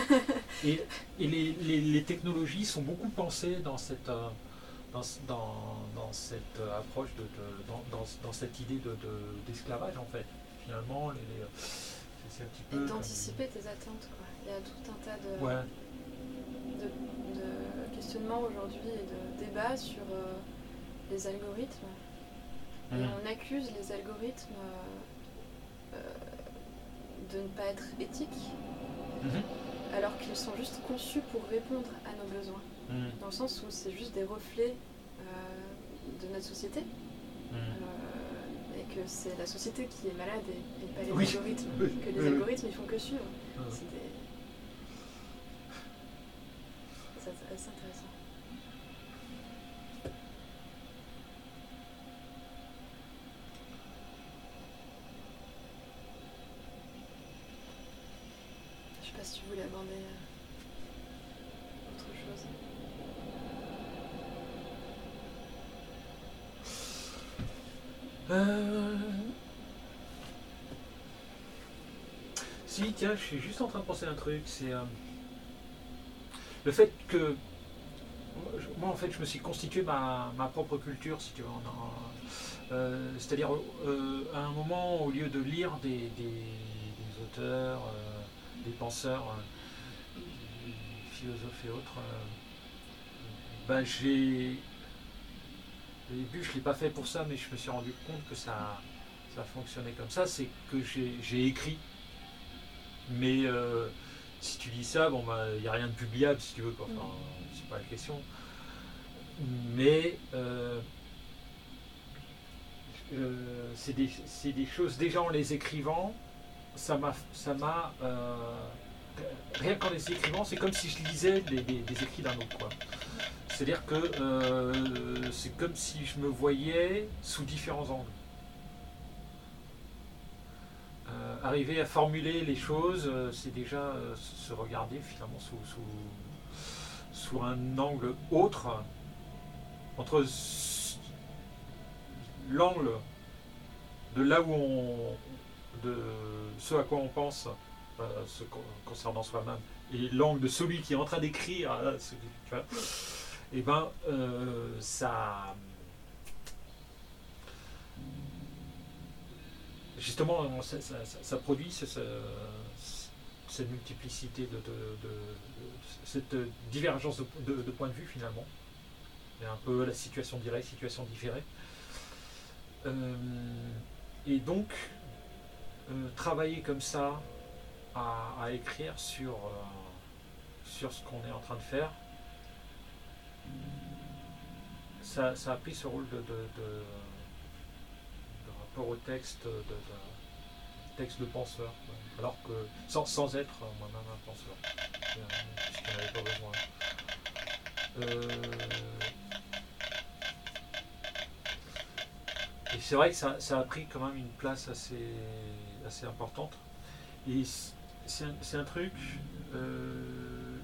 et et les, les- les technologies sont beaucoup pensées dans cette, euh, dans, ce- dans, dans cette euh, approche, de, de- dans, dans- dans cette idée de, de- d'esclavage en fait. Finalement, les, les- c'est, un petit Et peu. d'anticiper tes attentes. Quoi. Il y a tout un tas de, Ouais, de, de questionnements aujourd'hui et de débats sur euh, les algorithmes. Et Mhm. on accuse les algorithmes euh, euh, de ne pas être éthiques, Mhm. alors qu'ils sont juste conçus pour répondre à nos besoins. Mhm. Dans le sens où c'est juste des reflets de notre société, et que c'est la société qui est malade et, et pas les Oui. algorithmes. Que les algorithmes ils font que suivre. C'est des... Intéressant. Je sais pas si tu voulais aborder euh, autre chose. Euh... Si, tiens, je suis juste en train de penser à un truc, c'est euh, le fait que moi, en fait, je me suis constitué ma, ma propre culture, si tu veux. euh, C'est-à-dire, euh, à un moment, au lieu de lire des, des- auteurs, euh, des penseurs, des philosophes et autres, ben, j'ai au début, je ne l'ai pas fait pour ça, mais je me suis rendu compte que ça, ça fonctionnait comme ça. C'est que j'ai écrit. Mais si tu dis ça, bon, bah, il n'y a rien de publiable, si tu veux. quoi. Enfin, c'est pas la question. Mais euh, euh, c'est des, choses, déjà en les écrivant, ça m'a. ça m'a, euh, rien qu'en les écrivant, c'est comme si je lisais des, des- des écrits d'un autre. quoi. C'est-à-dire que c'est comme si je me voyais sous différents angles. Euh, arriver à formuler les choses, euh, c'est déjà euh, se regarder finalement sous, un angle autre, entre l'angle de là où on. de ce à quoi on pense, euh, ce con- concernant soi-même, et l'angle de celui qui est en train d'écrire, et ben euh, ça justement ça, produit ce- ce- cette multiplicité de, cette divergence de, point de vue finalement. Et un peu la situation directe situation différée. Euh, et donc euh, travailler comme ça à, écrire sur euh, sur ce qu'on est en train de faire ça, a pris ce rôle de au texte, de, texte de penseur, alors que sans, sans être euh, moi-même un penseur, puisqu'on n'avait pas besoin. Euh, et c'est vrai que ça, ça a pris quand même une place assez, assez importante. Et c'est un, un truc euh,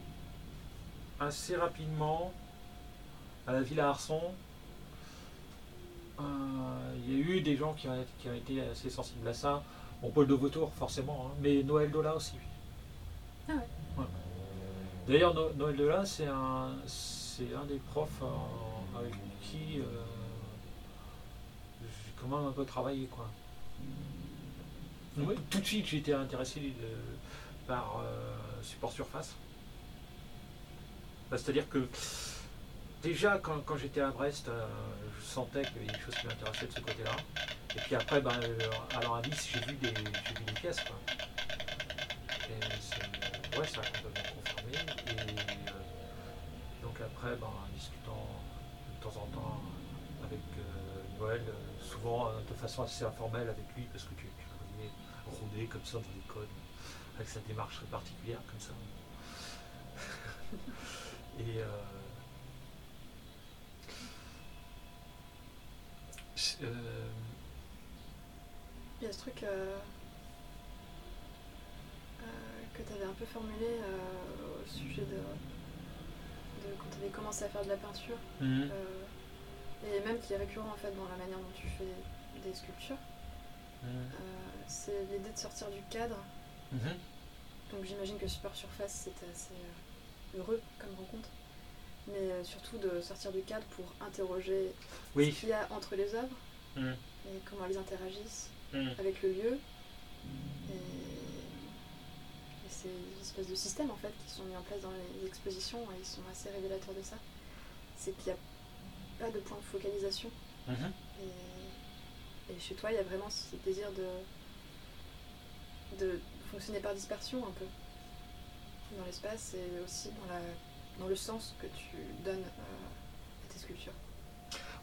assez rapidement à la Villa Arson, il y a eu des gens qui ont, qui ont été assez sensibles à ça. Bon, Paul de Vautour, forcément, hein, mais Noël Dola aussi. Ah ouais. Ouais. D'ailleurs, No- Noël Dola, c'est un, un des profs euh, avec qui euh, j'ai quand même un peu travaillé. Quoi. Ouais, tout de suite, j'ai été intéressé euh, par euh, support surface. Bah, C'est-à-dire que déjà, quand, j'étais à Brest, euh, je sentais qu'il y avait des choses qui m'intéressaient de ce côté-là. Et puis après, ben, euh, allant à Nice, j'ai vu des, des pièces. Quoi. Et ouais, ça a confirmé. Et euh, donc après, ben, en discutant de temps en temps avec Noël, souvent de façon assez informelle avec lui, parce que tu, tu voyais comme ça dans les codes, avec sa démarche très particulière comme ça. euh, Il y a ce truc euh, euh, que tu avais un peu formulé au sujet de, de quand tu avais commencé à faire de la peinture, mhm, et même qui est récurrent en fait dans la manière dont tu fais des sculptures, mhm, c'est l'idée de sortir du cadre. mhm. Donc j'imagine que Super Surface c'était assez heureux comme rencontre, mais euh, surtout de sortir du cadre pour interroger Oui. ce qu'il y a entre les œuvres Mhm, et comment elles interagissent mhm. avec le lieu. Et, et ces espèces de systèmes en fait qui sont mis en place dans les expositions et ils sont assez révélateurs de ça. C'est qu'il n'y a pas de point de focalisation Mhm. et, et chez toi il y a vraiment ce désir de, de fonctionner par dispersion un peu dans l'espace et aussi dans, la, dans le sens que tu donnes euh, à tes sculptures.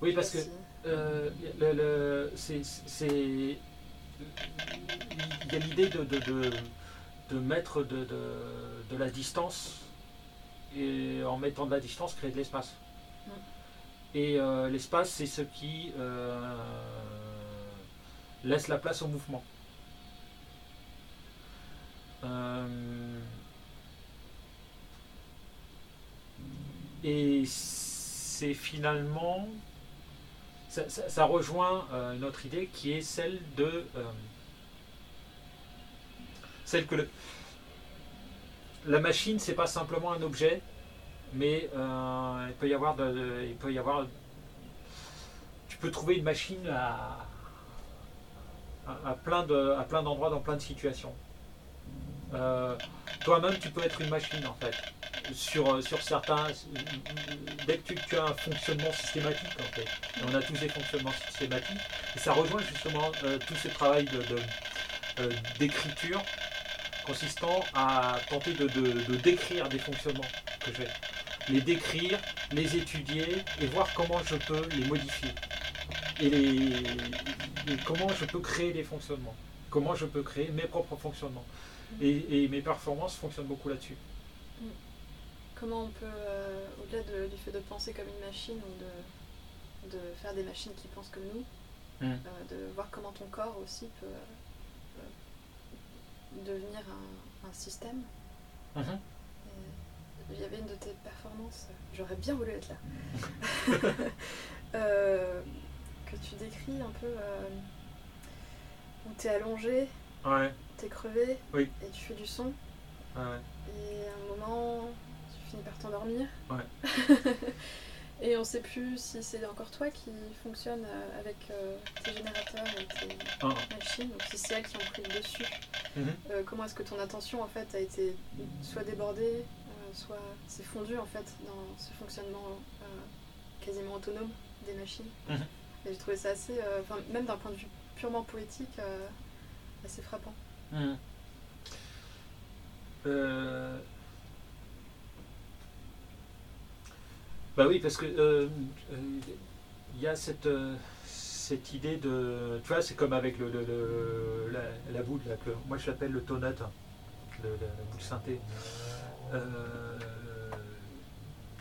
Oui, parce que Si- euh, le, le- c'est, il y a l'idée de, de, de, de mettre de, de, de la distance et en mettant de la distance créer de l'espace. Mm. Et euh, l'espace, c'est ce qui euh, laisse la place au mouvement. Euh, et c'est finalement ça, rejoint euh, une autre idée qui est celle de euh, celle que la machine c'est pas simplement un objet mais euh, il peut y avoir il peut y avoir tu peux trouver une machine à plein de à plein d'endroits dans plein de situations. Euh, toi-même tu peux être une machine en fait sur, sur certains dès que tu, as un fonctionnement systématique en fait. On a tous des fonctionnements systématiques. Et ça rejoint justement euh, tout ce travail euh, d'écriture consistant à tenter de, décrire des fonctionnements que j'ai. Les décrire les étudier et voir comment je peux les modifier. Et, comment je peux créer des fonctionnements. Comment je peux créer mes propres fonctionnements. Et, et mes performances fonctionnent beaucoup là-dessus Comment on peut, euh, au-delà de- du fait de penser comme une machine ou de, de faire des machines qui pensent comme nous, Mm. euh, de voir comment ton corps aussi peut euh, devenir un, un système. Mhm. Il y avait une de tes performances, j'aurais bien voulu être là, euh, que tu décris un peu où tu es allongé, ouais, tu es crevé Oui. et tu fais du son. ouais. Et à un moment, tu finis par t'endormir. Ouais. et on sait plus si c'est encore toi qui fonctionne euh, avec euh, tes générateurs et tes Ah. machines, ou si c'est elles qui ont pris le dessus. Mhm. Euh, comment est-ce que ton attention en fait a été soit débordée, euh, soit s'est fondue en fait dans ce fonctionnement quasiment autonome des machines. Mhm. Et j'ai trouvé ça assez, même d'un point de vue purement poétique, assez frappant. Mhm. Euh, Bah oui, parce que euh, euh, il y a cette, euh, cette idée de. Tu vois, c'est comme avec le, le- le- la, la boule, là, que moi je l'appelle le hein, le- la, boule synthé. Euh,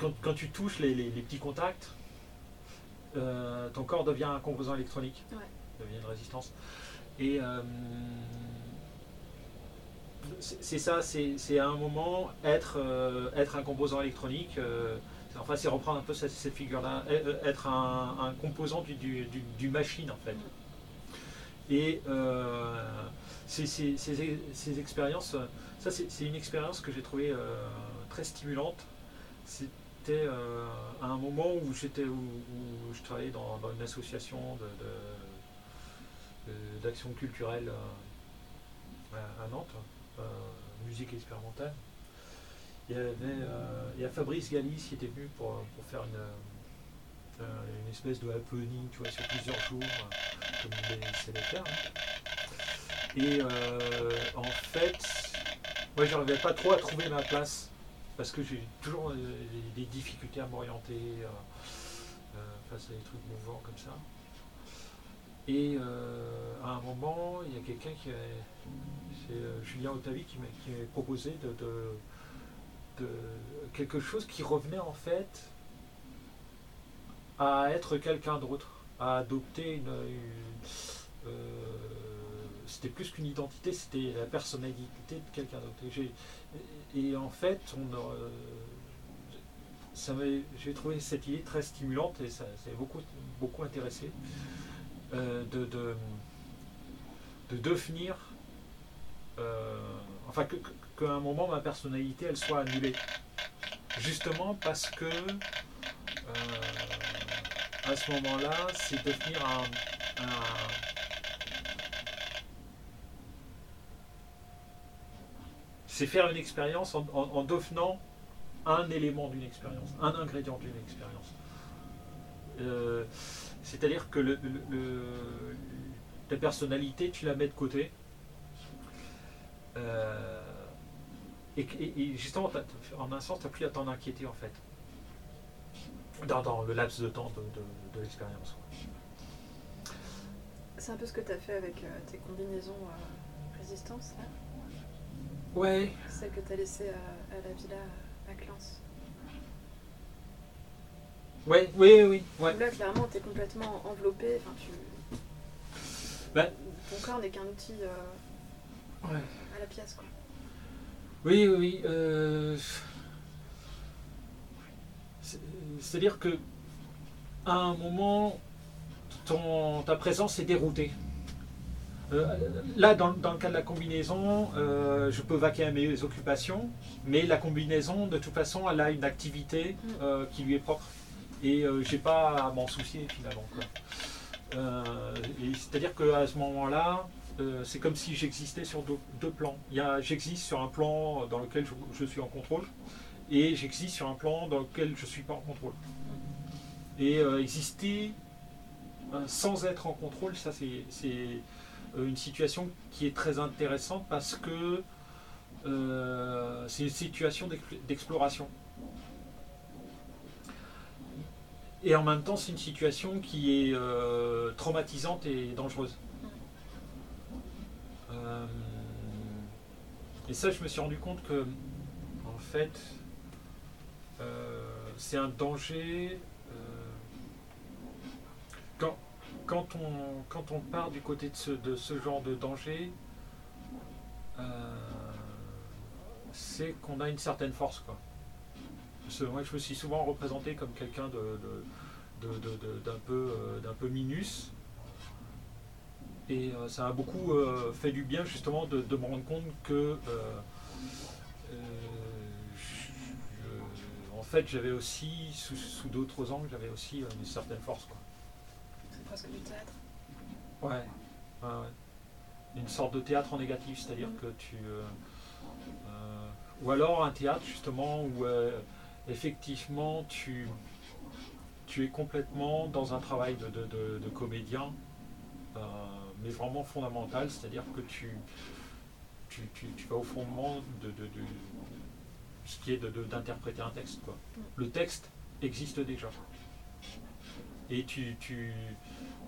quand, quand tu touches les, les- les petits contacts, euh, ton corps devient un composant électronique, Ouais. devient une résistance. Et euh, c'est ça, c'est à un moment être, euh, être un composant électronique. Euh, enfin, c'est reprendre un peu cette, figure-là, e- être un, composant du, machine en fait. Et euh, ces, ces- ces- ces expériences, ça c'est une expérience que j'ai trouvée euh, très stimulante. C'était euh, à un moment où j'étais où, je travaillais dans, une association de, de- d'action culturelle euh, à, Nantes, euh, musique expérimentale. Il y avait euh, a Fabrice Galis qui était venu pour, pour faire une, euh, une espèce de happening tu vois, sur plusieurs jours, euh, comme il de faire. hein. Et en fait, moi j'arrivais pas trop à trouver ma place parce que j'ai toujours des, difficultés à m'orienter face à des trucs mouvants comme ça. Et à un moment, il y a quelqu'un qui c'est Julien Otavi qui m'a proposé de- de quelque chose qui revenait en fait à être quelqu'un d'autre, à adopter une, euh, c'était plus qu'une identité, c'était la personnalité de quelqu'un d'autre. Et, en fait, on, ça j'ai trouvé cette idée très stimulante et ça s'est beaucoup, beaucoup intéressé euh, de, de, de devenir, euh, enfin que- qu'à un moment ma personnalité elle soit annulée. Justement parce que euh, à ce moment-là, c'est devenir un, c'est faire une expérience en, en- en devenant un élément d'une expérience, un ingrédient d'une expérience. Euh, C'est-à-dire que le, personnalité, tu la mets de côté. Euh, et, que- et- et justement, en un sens, tu n'as plus à t'en inquiéter en fait. Dans, dans le laps de temps de, de- de l'expérience. C'est un peu ce que tu as fait avec euh, tes combinaisons euh, résistance, là Ouais. Celle que tu as laissée à, à la villa à Clans. Ouais, oui, oui, ouais. Où Là, clairement, tu es complètement enveloppé. Enfin, tu... Ben- Ton corps n'est qu'un outil euh, Ouais. à la pièce, quoi. Oui, oui, oui. euh, c'est- C'est-à-dire que à un moment, ton, ta présence est déroutée. Euh, là, dans, dans le cas de la combinaison, euh, je peux vaquer à mes occupations, mais la combinaison, de toute façon, elle a une activité euh, qui lui est propre. Et j'ai pas à m'en soucier finalement. C'est-à-dire qu'à ce moment-là, euh, c'est comme si j'existais sur deux, deux plans. J'existe sur un plan dans lequel je, suis en contrôle et j'existe sur un plan dans lequel je ne suis pas en contrôle. Et euh, exister euh, sans être en contrôle, ça c'est une situation qui est très intéressante parce que c'est une situation d'ex- d'exploration. Et en même temps, c'est une situation qui est traumatisante et dangereuse. Euh, et ça, je me suis rendu compte que, en fait, euh, c'est un danger. euh, quand, on, quand on part du côté de ce, genre de danger, c'est qu'on a une certaine force. Quoi. Moi, je me suis souvent représenté comme quelqu'un de, d'un peu, euh, peu minus. Et euh, ça a beaucoup euh, fait du bien justement de, de me rendre compte que euh, je- en fait j'avais aussi sous, sous d'autres angles j'avais aussi une certaine force quoi. C'est presque du théâtre. Ouais. ouais, ouais. Une sorte de théâtre en négatif, c'est-à-dire Mhm. que tu euh, euh, ou alors un théâtre justement où euh, effectivement tu tu es complètement dans un travail de, de- de- de comédien mais vraiment fondamental, c'est-à-dire que tu, tu, tu- tu vas au fondement de, de- de- ce qui est d'interpréter un texte. Quoi. Le texte existe déjà. Et tu, tu,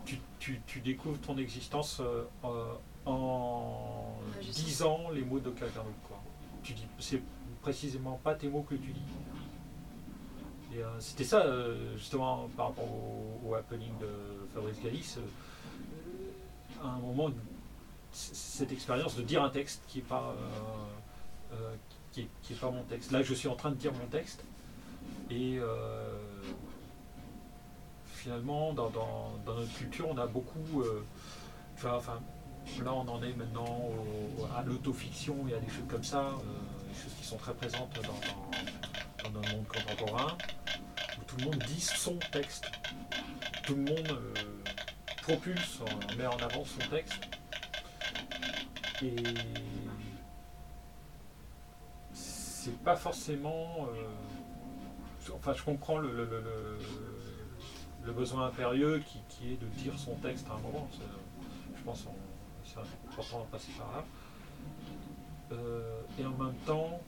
tu, tu- tu découvres ton existence euh, euh, en Agissant. disant les mots de quelqu'un d'autre. Tu dis, c'est précisément pas tes mots que tu dis. Euh, c'était ça, euh, justement, par rapport au, au happening de Fabrice Galis. Un moment, cette expérience de dire un texte qui n'est pas, euh, euh, qui est, qui pas mon texte. Là, je suis en train de dire mon texte. Et euh, finalement, dans, dans- dans notre culture, on a beaucoup. là, on en est maintenant à l'autofiction et à des choses comme ça, des choses qui sont très présentes dans, dans- dans notre monde contemporain. tout le monde dit son texte. Tout le monde propulse, euh, met en avant son texte. Et c'est pas forcément. euh, enfin, je comprends le, besoin impérieux qui, est de dire son texte à un moment. Je pense que c'est important de passer par là. Euh, et en même temps,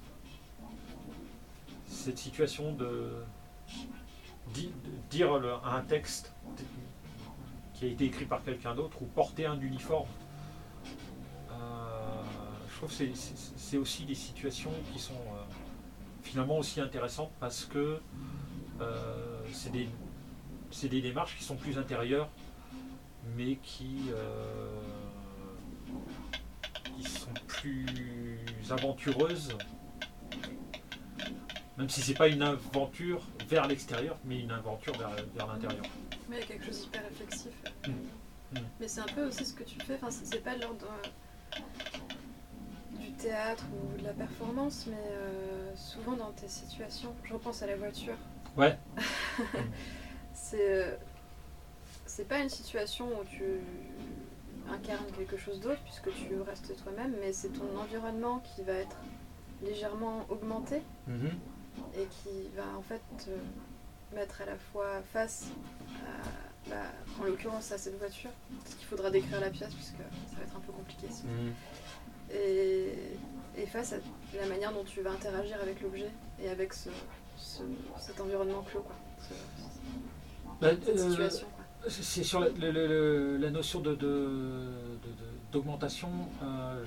cette situation de, di- de dire un texte qui a été écrit par quelqu'un d'autre ou porter un uniforme, euh, je trouve que c'est- aussi des situations qui sont euh, finalement aussi intéressantes parce que euh, c'est des, des démarches qui sont plus intérieures mais qui sont plus aventureuses même si c'est pas une aventure vers l'extérieur, mais une aventure vers, vers l'intérieur. Mais il y a quelque chose d'hyper réflexif. Mm. Mm. Mais c'est un peu aussi ce que tu fais, enfin, c'est pas l'ordre euh, du théâtre ou de la performance, mais euh, souvent dans tes situations, je repense à la voiture, Ouais. c'est euh, c'est pas une situation où tu incarnes quelque chose d'autre puisque tu restes toi-même, mais c'est ton environnement qui va être légèrement augmenté Mhm. Et qui va en fait te mettre à la fois face à, bah, en l'occurrence à cette voiture, parce qu'il faudra décrire la pièce puisque ça va être un peu compliqué. Mhm. Et, et face à la manière dont tu vas interagir avec l'objet et avec ce, ce- cet environnement clos, quoi. Ce- Bah, cette euh, situation. C'est sur la, notion de, de- de- de- d'augmentation. euh, euh,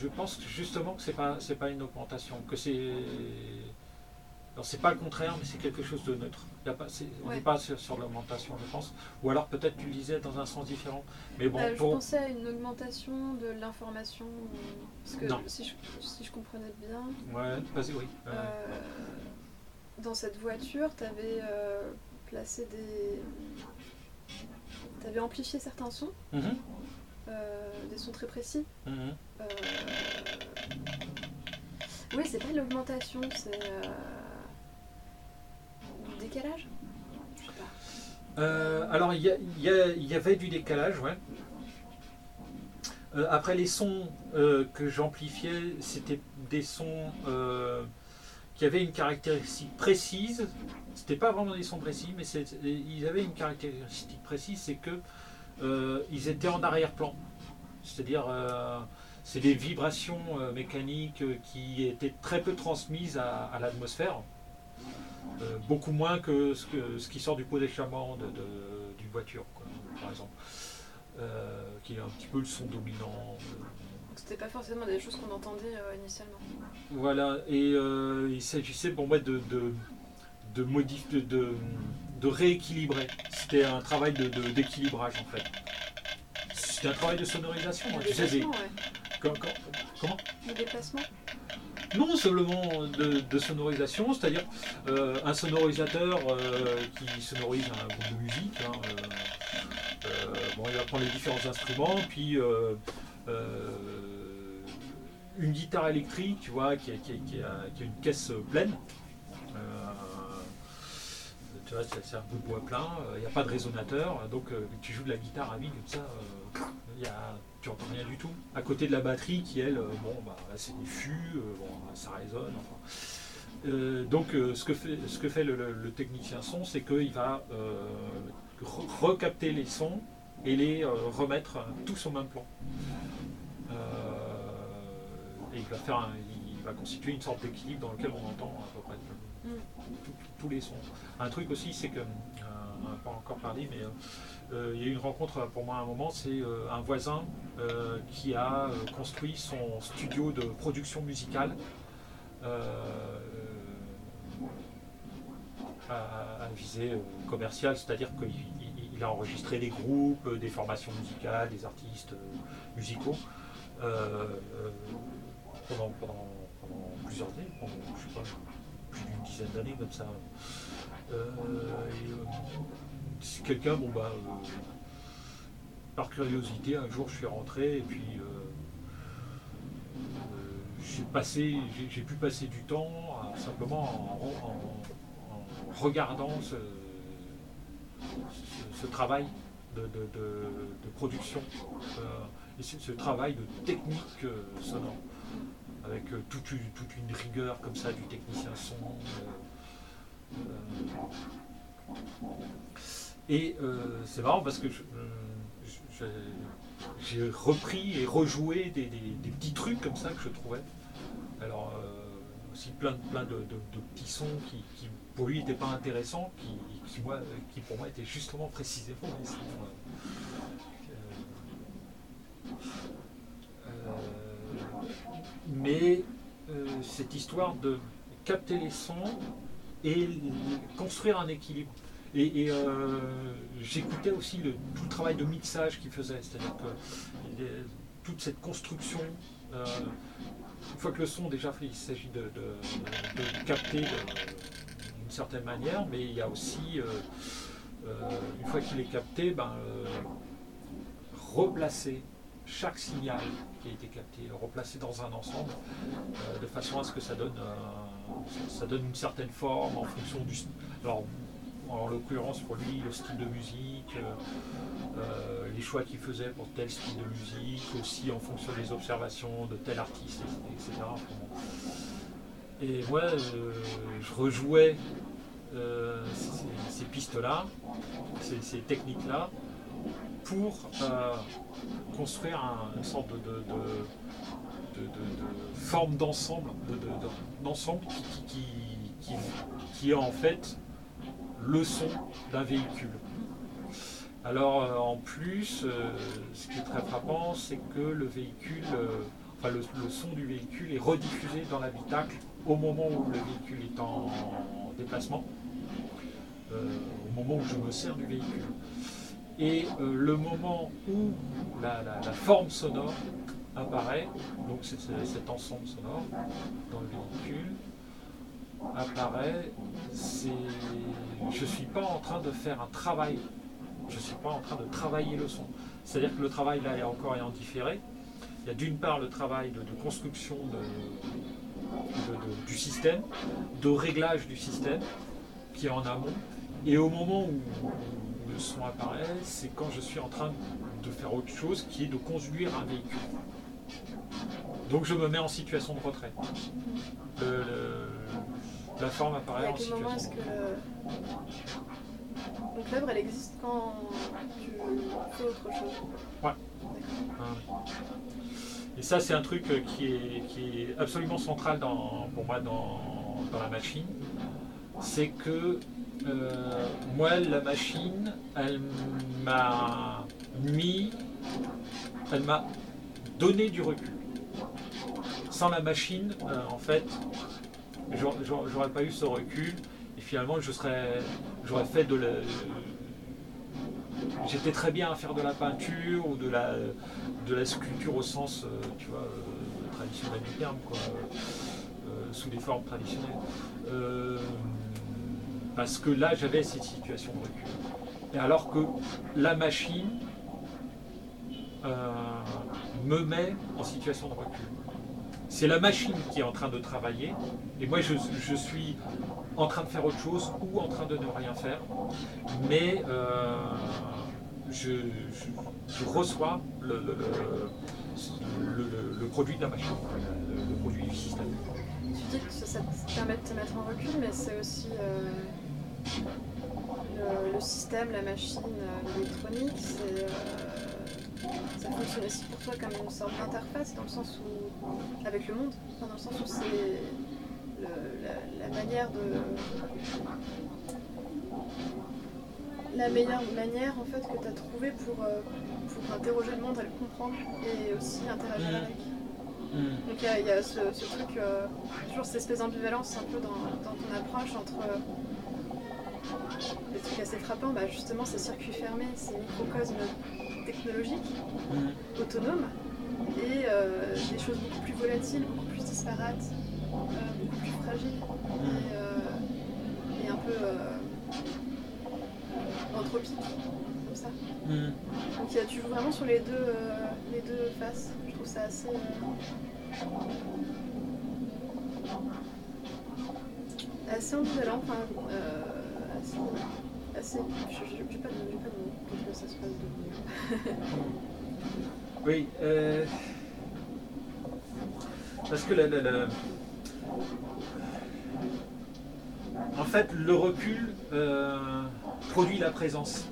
je pense justement que pas c'est pas une augmentation, que c'est alors c'est pas le contraire, mais c'est quelque chose de neutre. Il y a pas, c'est- on n'est Ouais. pas sur, sur l'augmentation, je pense. Ou alors peut-être tu le disais dans un sens différent. Mais bon, Euh, je pensais à une augmentation de l'information, euh, parce que Non. si je, si je comprenais bien, ouais, vas-y, oui. euh, Euh, dans cette voiture, tu avais placé des. Tu avais amplifié certains sons, mhm, euh, des sons très précis. mhm. Euh, Oui, c'est pas l'augmentation, c'est. euh, Du décalage? Je sais pas. Euh, alors, il y, avait du décalage, ouais. Euh, après, les sons euh, que j'amplifiais, c'était des sons euh, qui avaient une caractéristique précise. C'était pas vraiment des sons précis, mais ils avaient une caractéristique précise, c'est que euh, ils étaient en arrière-plan. C'est-à-dire, euh, c'est des vibrations euh, mécaniques qui étaient très peu transmises à, à l'atmosphère. Beaucoup moins que ce, que ce qui sort du pot d'échappement d'une voiture, quoi, par exemple. Qui est un petit peu le son dominant. c'était pas forcément des choses qu'on entendait initialement. Voilà, et il s'agissait pour moi de, de, de, modif- de, de- de rééquilibrer. C'était un travail de- de- d'équilibrage en fait. C'était un travail de sonorisation. hein, tu sais, des- déplacement, ouais. quand- quand- comment Le déplacement Non seulement de, de sonorisation, c'est-à-dire euh, un sonorisateur euh, qui sonorise un groupe de musique. hein, euh, bon, il va prendre les différents instruments, puis une guitare électrique, tu vois, qui a, qui a- qui a- qui a une caisse pleine. Euh, tu vois, c'est un peu bois plein, euh, il n'y a pas de résonateur, donc euh, tu joues de la guitare à vide comme ça, euh, tu entends rien du tout. À côté de la batterie qui, elle, euh, bon, bah, c'est des fûts, euh, bon, ça résonne. Euh, donc, euh, ce, que fait, le, technicien son, c'est qu'il va euh, re- recapter les sons et les euh, remettre euh, tous au même plan. Euh, et il va, faire un- il va constituer une sorte d'équilibre dans lequel on entend à peu près tous les sons. Un truc aussi, c'est que, euh, on n'a pas encore parlé, mais euh, euh, il y a eu une rencontre pour moi à un moment, c'est un voisin qui a construit son studio de production musicale à, visée commerciale, c'est-à-dire qu'il il- il a enregistré des groupes, des formations musicales, des artistes musicaux pendant, plusieurs années, pendant, plus d'une dizaine d'années comme ça. Euh, c'est quelqu'un, bon bah, euh, par curiosité, un jour je suis rentré et puis euh, j'ai passé, j'ai, pu passer du temps simplement en, re- en- en regardant ce, travail de, production ce, travail de technique sonore avec toute, toute une rigueur comme ça du technicien son. Et euh, c'est marrant parce que j'ai repris et rejoué des, petits trucs comme ça que je trouvais. Alors euh, aussi plein, plein de, petits sons qui, pour lui n'étaient pas intéressants, qui, pour moi étaient justement précisément mais euh, cette histoire de capter les sons et construire un équilibre. Et, euh, j'écoutais aussi le, tout le travail de mixage qu'il faisait, c'est-à-dire que toute cette construction, euh, une fois que le son déjà fait, il s'agit de, de- capter de- d'une certaine manière, mais il y a aussi, euh, euh, une fois qu'il est capté, ben, euh, replacer chaque signal qui a été capté, replacer dans un ensemble, euh, de façon à ce que ça donne, euh, ça donne une certaine forme en fonction du. Alors, en l'occurrence pour lui, le style de musique, euh, euh, les choix qu'il faisait pour tel style de musique, aussi en fonction des observations de tel artiste, etc. Et moi, euh, je rejouais ces, pistes-là, ces, techniques-là, pour construire un- une sorte de forme d'ensemble, de- de- de- d'ensemble qui, qui- est en fait le son d'un véhicule. Alors euh, en plus, euh, ce qui est très frappant, c'est que euh, le, son du véhicule est rediffusé dans l'habitacle au moment où le véhicule est en, déplacement, au moment où je me sers du véhicule. Et le moment où la forme sonore apparaît, donc c'est cet ensemble sonore dans le véhicule, apparaît, c'est je ne suis pas en train de faire un travail, je ne suis pas en train de travailler le son. C'est-à-dire que le travail là est encore est en différé. Il y a d'une part le travail de, construction de- du système, de réglage du système qui est en amont. Et au moment où le son apparaît, c'est quand je suis en train de faire autre chose qui est de conduire un véhicule. Donc je me mets en situation de retrait. Le- le- la forme apparaît à en moment situation que de le- Donc l'œuvre, elle existe quand tu fais autre chose Ouais. Ouais. Et ça, c'est un truc euh, qui est, qui est absolument central dans, pour moi dans, dans la machine. C'est que euh, moi, la machine, elle m'a mis, elle m'a donné du recul. Sans la machine, euh, en fait, j'aurais- pas eu ce recul. Et finalement, je serais, j'aurais fait de la, j'étais très bien à faire de la peinture ou de la, de la sculpture au sens, euh, tu vois, euh, traditionnel du terme, sous des formes traditionnelles. Parce que là, j'avais cette situation de recul. Et alors que la machine me met en situation de recul. C'est la machine qui est en train de travailler, et moi je, je suis en train de faire autre chose ou en train de ne rien faire, mais euh, je, je- reçois le, le- le- produit de la machine, le, produit du système. Tu dis que ça, te permet de te mettre en recul, mais c'est aussi euh, le, système, la machine, euh, l'électronique, c'est, ça fonctionne aussi pour toi comme une sorte d'interface dans le sens où, avec le monde, enfin, dans le sens où c'est la, la manière de. La meilleure manière en fait que tu as trouvé pour, euh, pour interroger le monde et le comprendre et aussi interagir Mhm. avec. Donc il y a, il y a ce, ce truc, euh, toujours cette espèce d'ambivalence un peu dans, dans ton approche entre euh, des trucs assez frappants, bah, justement ces circuits fermés, ces microcosmes technologiques, autonomes, et euh, des choses beaucoup plus volatiles, beaucoup plus disparates, euh, beaucoup plus fragiles, et, euh, un peu anthropiques, comme ça. Donc y a, tu joues vraiment sur les deux, les deux faces. Je trouve ça assez... assez ambivalent, enfin je pas Oui. euh, parce que la, la- la- En fait, le recul euh, produit la présence.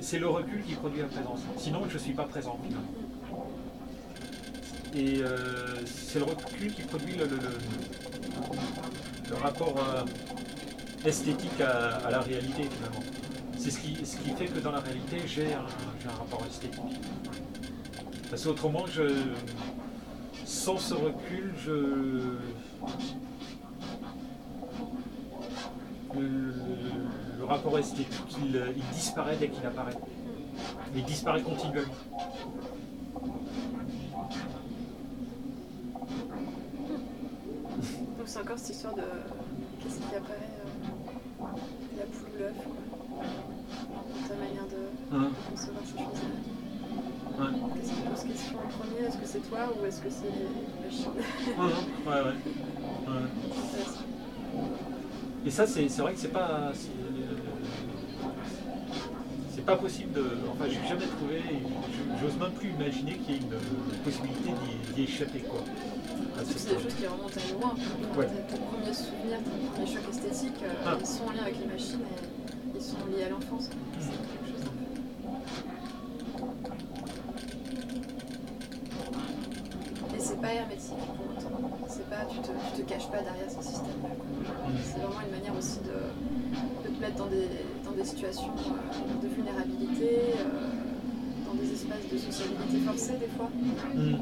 C'est le recul qui produit la présence. Sinon, je ne suis pas présent. Et euh, c'est le recul qui produit le, le- le- le rapport euh, esthétique à, la réalité, finalement. C'est ce qui, ce qui fait que dans la réalité, j'ai un, un rapport esthétique. Parce qu'autrement, je, sans ce recul, je, le, le rapport esthétique, il, il disparaît dès qu'il apparaît. Il disparaît continuellement. Donc c'est encore cette histoire de qu'est-ce qui apparaît, euh, la poule ou l'œuf, ta manière de, Hein, de concevoir ces choses-là. ouais. Qu'est-ce qui pose question en premier? Est-ce que c'est toi ou est-ce que c'est les machines? Ouais, ouais, ouais. Et ça, c'est vrai que c'est pas. c'est- pas possible de. Enfin, j'ai jamais trouvé. J'ose même plus imaginer qu'il y ait une, possibilité d'y- d'y échapper, quoi. C'est des choses qui remontent à loin. Ouais. tes- premiers souvenirs, tes premiers chocs esthétiques, euh, Ah. ils sont en lien avec les machines et ils sont liés à l'enfance. C'est quelque chose d'un peu- Et c'est pas hermétique pour autant. C'est pas, tu te, tu te caches pas derrière ce système-là. quoi. C'est vraiment une manière aussi de, de te mettre dans des, dans des situations euh, de vulnérabilité, euh, dans des espaces de sociabilité forcée des fois. Mm.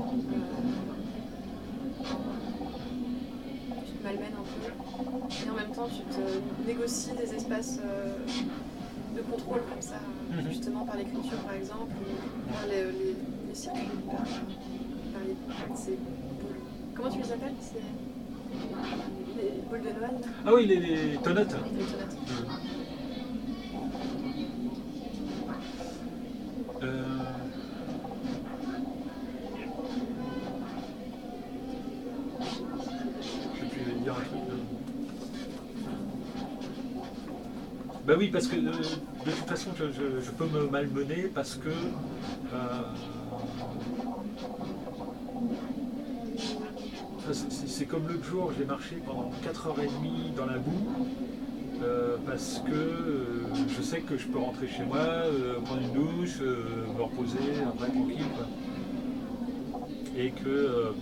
Malmènes un peu et en même temps tu te négocies des espaces euh, de contrôle comme ça, Mhm. justement par l'écriture par exemple, ou par les, les, les circuits, par, par les, ces boules. Comment tu les appelles C'est les boules de Noël? Ah oui, les, les. Les. Parce que euh, de toute façon, je, peux me malmener parce que. euh, c'est- comme l'autre jour, j'ai marché pendant 4h30 dans la boue. euh, parce que je sais que je peux rentrer chez moi, prendre une douche, me reposer, après tranquille. Et que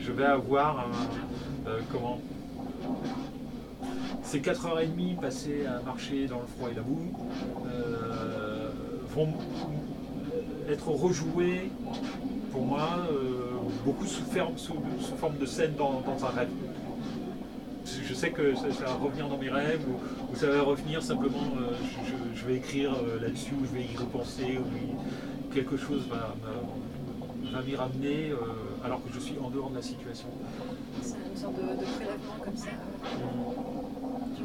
je, vais avoir comment? Ces 4h30 passées à marcher dans le froid et la boue euh, vont être rejouées pour moi euh, beaucoup sous, forme de scène dans, un rêve. Je sais que ça, va revenir dans mes rêves ou, ça va revenir simplement, euh, je, vais écrire là-dessus ou je vais y repenser ou quelque chose va, va m'avait ramené euh, alors que je suis en dehors de la situation. C'est une sorte de, de prélèvement comme ça. Mmh. Du.